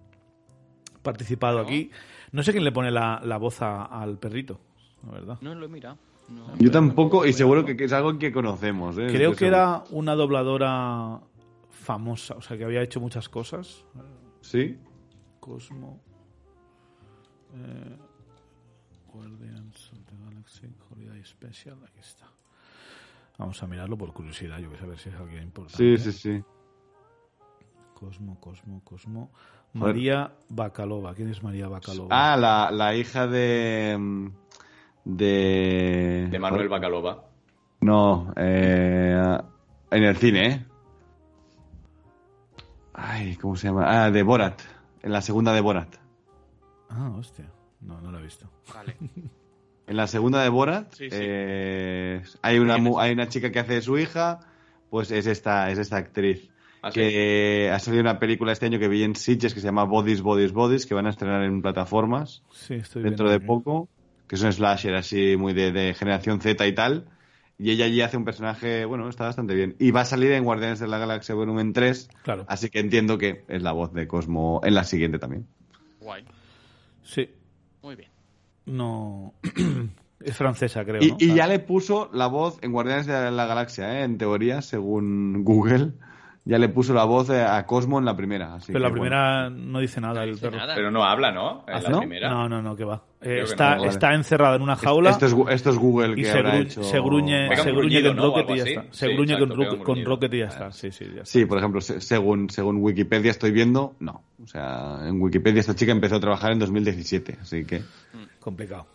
participado aquí. No sé quién le pone la, la voz a- al perrito, la verdad. No lo he mirado. No. Yo tampoco, y seguro que, que es algo que conocemos. ¿eh? Creo que era una dobladora famosa, o sea, que había hecho muchas cosas. ¿Sí? Cosmo. Eh, Guardians of the Galaxy Holiday Special. Aquí está. Vamos a mirarlo por curiosidad, yo voy a saber si es alguien importante. Sí, sí, sí. Cosmo, Cosmo, Cosmo. María Bacalova. ¿Quién es María Bacalova? Ah, la, la hija de. De. De Manuel Bacalova. No, eh, en el cine, ¿eh? Ay, ¿cómo se llama? Ah, de Borat. En la segunda de Borat. Ah, hostia. No, no lo he visto. Vale. En la segunda de Borat Sí, sí. eh, hay, una, hay una chica que hace de su hija, pues es esta, es esta actriz. Ah, sí. que ha salido una película este año que vi en Sitges que se llama Bodies, Bodies, Bodies, que van a estrenar en plataformas Sí, estoy dentro de aquí. poco, que es un slasher así muy de, de generación Z y tal. Y ella allí hace un personaje, bueno, está bastante bien. Y va a salir en Guardianes de la Galaxia Volumen 3, Claro. así que entiendo que es la voz de Cosmo en la siguiente también. Guay. Sí. Muy bien. No. es francesa, creo. Y, ¿no? y ya le puso la voz en Guardianes de la Galaxia, ¿eh? en teoría, según Google, ya le puso la voz eh, a Cosmo en la primera. Así Pero la bueno. primera no dice nada el dice perro. nada. Pero no habla, ¿no? En ¿Ah, la no? primera. No, no, no, que va. Eh, está, no, vale. está encerrada en una jaula Esto es, esto es Google y que se, habrá gru- hecho... se gruñe, se gruñe gruñido, con Rocket y ya está. Se Sí, gruñe exacto, con. Rocket y ya está. Sí, sí, ya está. Sí, por ejemplo, se- según, según Wikipedia estoy viendo, no. O sea, en Wikipedia esta chica empezó a trabajar en 2017, así que... Complicado.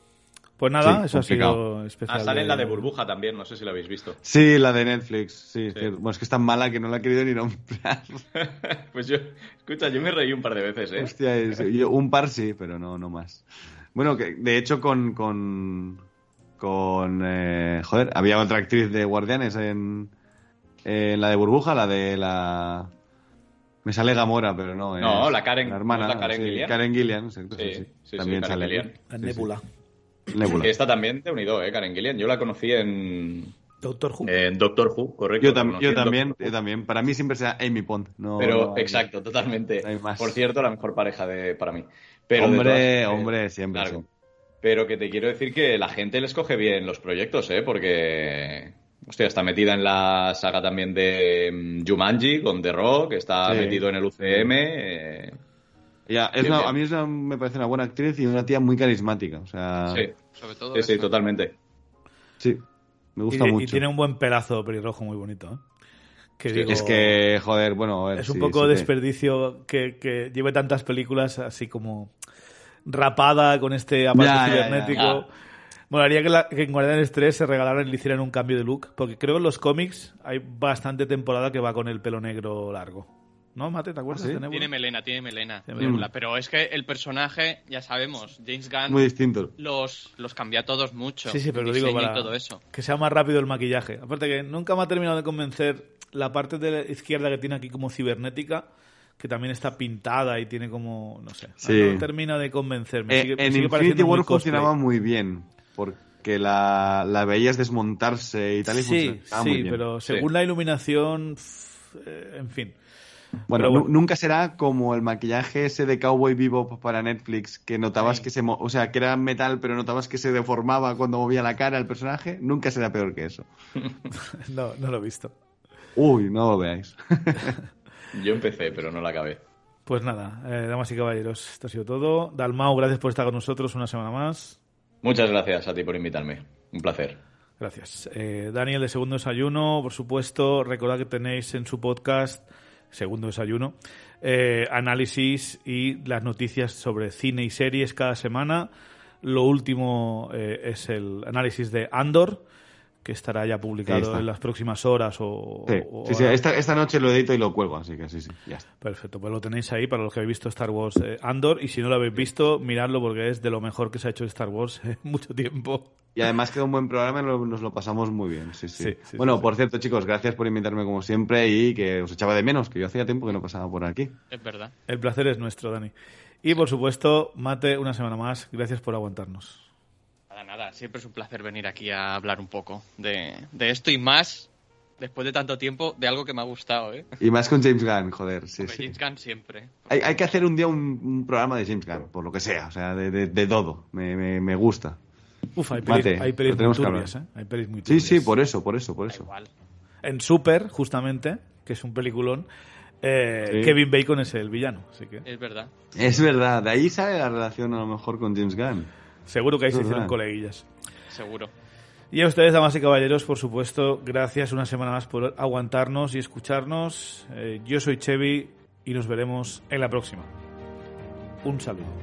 Pues nada, Sí, eso ha sido especial. Ah, sale en la de burbuja también, no sé si la habéis visto. Sí, la de Netflix, sí. Bueno, es que es tan mala que no la he querido ni nombrar. Pues yo, escucha, yo me reí un par de veces, ¿eh? Hostia, es- yo- un par sí, pero no, no más. Bueno, que de hecho con... con, con eh, joder, había otra actriz de Guardianes en, en la de burbuja, la de la... Me sale Gamora, pero no. No, es la Karen- La hermana. ¿no es la Karen sí, Gillian? Karen Gillian, exacto, sí, Sí, sí. sí, sí, También Karen sale. Gillian. La Sí, sí. Nebula. Nebula. Esta también te unido, ¿eh? Karen Gillian. Yo la conocí en, Doctor Who. en Doctor Who, correcto. Yo, tam- también, yo también. Para mí siempre será Amy Pond. No, Pero, no exacto, totalmente. no hay más. Por cierto, la mejor pareja de, para mí. Pero de hombre, todas- hombre, siempre. Claro. sí. Pero que te quiero decir que la gente les coge bien los proyectos, ¿eh? Porque, hostia, está metida en la saga también de mm, Jumanji con The Rock, está Sí. metido en el UCM. eh, Ya, es Bien, una- bien. a mí es una- me parece una buena actriz y una tía muy carismática. O sea, sí, Sobre todo. sí, sí, totalmente. sí, me Y, gusta y mucho. tiene un buen pelazo pelirrojo muy bonito. ¿eh? Que Sí, digo, Es que, joder, bueno, a ver, es un sí, poco desperdicio que, que lleve tantas películas así como rapada con este aparato Ya, ya, ya, cibernético. ya. Molaría que, la- que en Guardianes 3 se regalaran y le hicieran un cambio de look, porque creo que en los cómics hay bastante temporada que va con el pelo negro largo. ¿No, Mate? ¿Te acuerdas ¿Ah, sí? de Nebula? Tiene melena, tiene melena. Tiene Nebula. melena. Pero es que el personaje, ya sabemos, James Gunn Muy distinto. los, los cambia a todos mucho. Sí, sí, pero lo digo para y todo eso. que sea más rápido el maquillaje. Aparte que nunca me ha terminado de convencer la parte de la izquierda que tiene aquí como cibernética, que también está pintada y tiene como, no sé, Sí. no termina de convencerme. Eh, Sigue- en sigue Infinity muy War funcionaba muy bien, porque la, la veías desmontarse y tal, y Sí, sí, muy bien. pero según la iluminación, pff, eh, en fin. Bueno, nunca será como el maquillaje ese de Cowboy Bebop para Netflix, que notabas Sí. que se... mo- O sea, que era metal, pero notabas que se deformaba cuando movía la cara el personaje. Nunca será peor que eso. No, no lo he visto. Uy, no lo veáis. Yo empecé, pero no la acabé. Pues nada, eh, damas y caballeros, esto ha sido todo. Dalmau, gracias por estar con nosotros una semana más. Muchas gracias a ti por invitarme. Un placer. Gracias. Eh, Daniel de Segundo Desayuno, por supuesto, recordad que tenéis en su podcast, Segundo Desayuno, eh, análisis y las noticias sobre cine y series cada semana. Lo último eh, es el análisis de Andor, que estará ya publicado en las próximas horas o... Sí, o- sí, sí, esta, esta noche lo edito y lo cuelgo, así que sí, sí, ya está. Perfecto, pues lo tenéis ahí para los que habéis visto Star Wars eh, Andor y si no lo habéis visto, miradlo porque es de lo mejor que se ha hecho de Star Wars en mucho tiempo. Y además queda un buen programa y lo- nos lo pasamos muy bien, sí, sí. Sí, sí, bueno, sí, por cierto, chicos, gracias por invitarme como siempre y que os echaba de menos, que yo hacía tiempo que no pasaba por aquí. Es verdad. El placer es nuestro, Dani. Y por supuesto, Mate, una semana más, gracias por aguantarnos. Nada, nada. Siempre es un placer venir aquí a hablar un poco de, de esto y más, después de tanto tiempo, de algo que me ha gustado, ¿eh? Y más con James Gunn, joder, sí, sí. James Gunn siempre. Hay, hay que hacer un día un, un programa de James Gunn, por lo que sea, o sea, de, de- de todo. Me, me- me gusta. Uf, hay pelis, Mate, hay pelis muy turbias, ¿eh? Hay pelis muy Sí, turbias. sí, por eso, por eso, por eso. igual. En Super, justamente, que es un peliculón, eh, Sí. Kevin Bacon es el villano, así que Es verdad. Es verdad, de ahí sale la relación a lo mejor con James Gunn. Seguro que ahí se hicieron coleguillas. Seguro. Y a ustedes, damas y caballeros, por supuesto, gracias una semana más por aguantarnos y escucharnos. Eh, yo soy Chevy y nos veremos en la próxima. Un saludo.